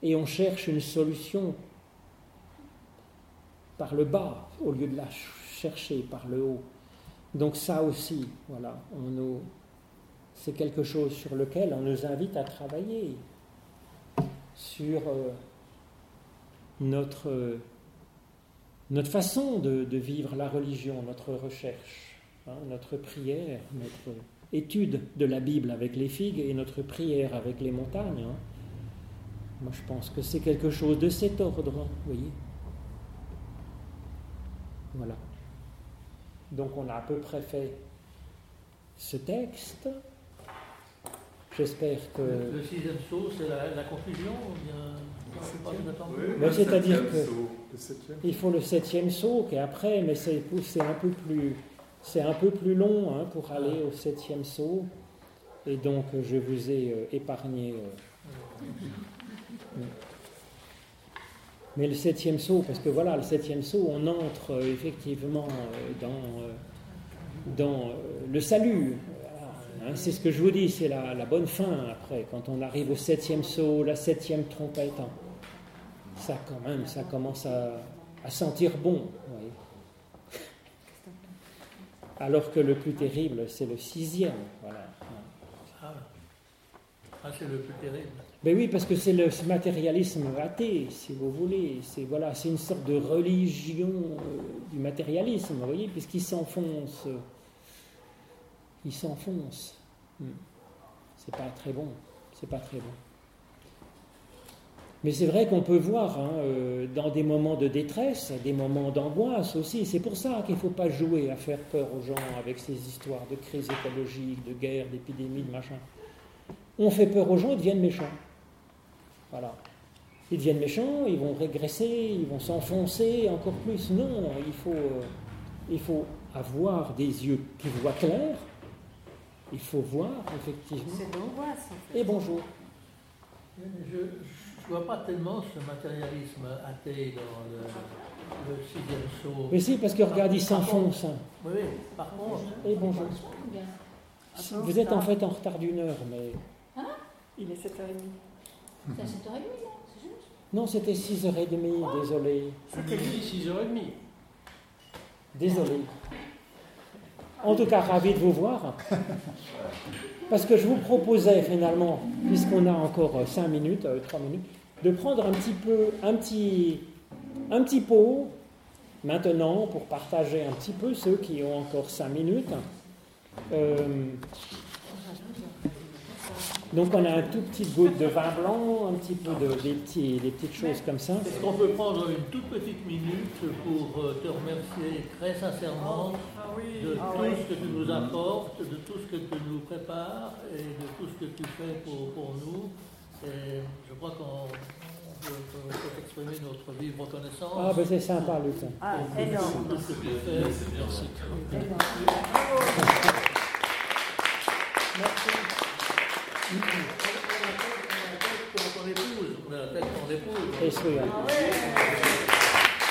et on cherche une solution par le bas au lieu de la chercher par le haut. Donc ça aussi, voilà, on nous, c'est quelque chose sur lequel on nous invite à travailler sur euh, notre, notre façon de, vivre la religion, notre recherche, hein, notre prière, notre étude de la Bible avec les figues et notre prière avec les montagnes. Hein. Moi, je pense que c'est quelque chose de cet ordre, vous voyez. Voilà. Donc on a à peu près fait ce texte. J'espère que. Le sixième saut, c'est la, conclusion C'est-à-dire que il faut le septième saut qui est après, mais c'est un peu plus c'est un peu plus long hein, pour aller au septième saut. Et donc je vous ai euh, épargné. Euh, mais le septième saut, parce que voilà, le septième saut, on entre euh, effectivement dans, dans le salut. Hein, c'est ce que je vous dis, c'est la, bonne fin après, quand on arrive au septième saut, la septième trompette. Hein. Ça quand même, ça commence à, sentir bon. Alors que le plus terrible, c'est le sixième. Voilà. Ah, c'est le plus terrible. Ben oui, parce que c'est le matérialisme athée, si vous voulez. C'est voilà, c'est une sorte de religion euh, du matérialisme, vous voyez, puisqu'il s'enfonce. il s'enfonce. Hmm. C'est pas très bon. C'est pas très bon. Mais c'est vrai qu'on peut voir hein, euh, dans des moments de détresse, des moments d'angoisse aussi. C'est pour ça qu'il ne faut pas jouer à faire peur aux gens avec ces histoires de crise écologique, de guerre, d'épidémie, de machin. On fait peur aux gens, ils deviennent méchants. Voilà. Ils deviennent méchants, ils vont régresser, ils vont s'enfoncer encore plus. Non, il faut, euh, il faut avoir des yeux qui voient clair. Il faut voir, effectivement. C'est l'angoisse. Et bonjour. Je ne vois pas tellement ce matérialisme athée dans le, sixième saut. Mais si, parce que regarde, il s'enfonce. Oui, par contre. Et bonjour. Vous êtes en fait en retard d'une heure, mais. Hein? Il est 7h30. C'est à 7h30, non? C'est juste? Non, c'était 6h30, désolé. C'était 6h30. Désolé. En tout cas, ravi de vous voir. Parce que je vous proposais finalement, puisqu'on a encore 5 minutes, 3 euh, minutes, de prendre un petit peu, un petit, un petit pot maintenant pour partager un petit peu ceux qui ont encore 5 minutes. Euh, donc on a un tout petit goutte de vin blanc, un petit peu de des, petites choses comme ça. Est-ce qu'on peut prendre une toute petite minute pour euh, te remercier très sincèrement de tout ce que tu nous apportes, de tout ce que tu nous prépares et de tout ce que tu fais pour, pour nous? Et je crois qu'on peut, exprimer notre vive reconnaissance. Ah ben c'est sympa Luc. Ah, énorme. Merci.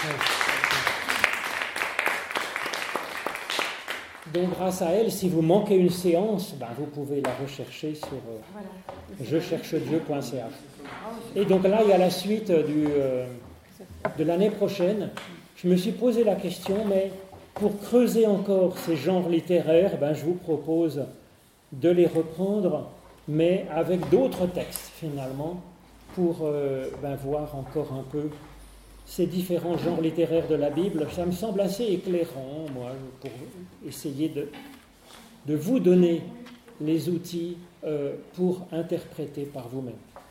Merci. Donc grâce à elle, si vous manquez une séance, ben, vous pouvez la rechercher sur euh, je cherche Dieu.ch. Et donc là, il y a la suite du, euh, de l'année prochaine. Je me suis posé la question, mais pour creuser encore ces genres littéraires, ben, je vous propose de les reprendre mais avec d'autres textes finalement, pour euh, ben, voir encore un peu ces différents genres littéraires de la Bible. Ça me semble assez éclairant, moi, pour essayer de, vous donner les outils euh, pour interpréter par vous-même.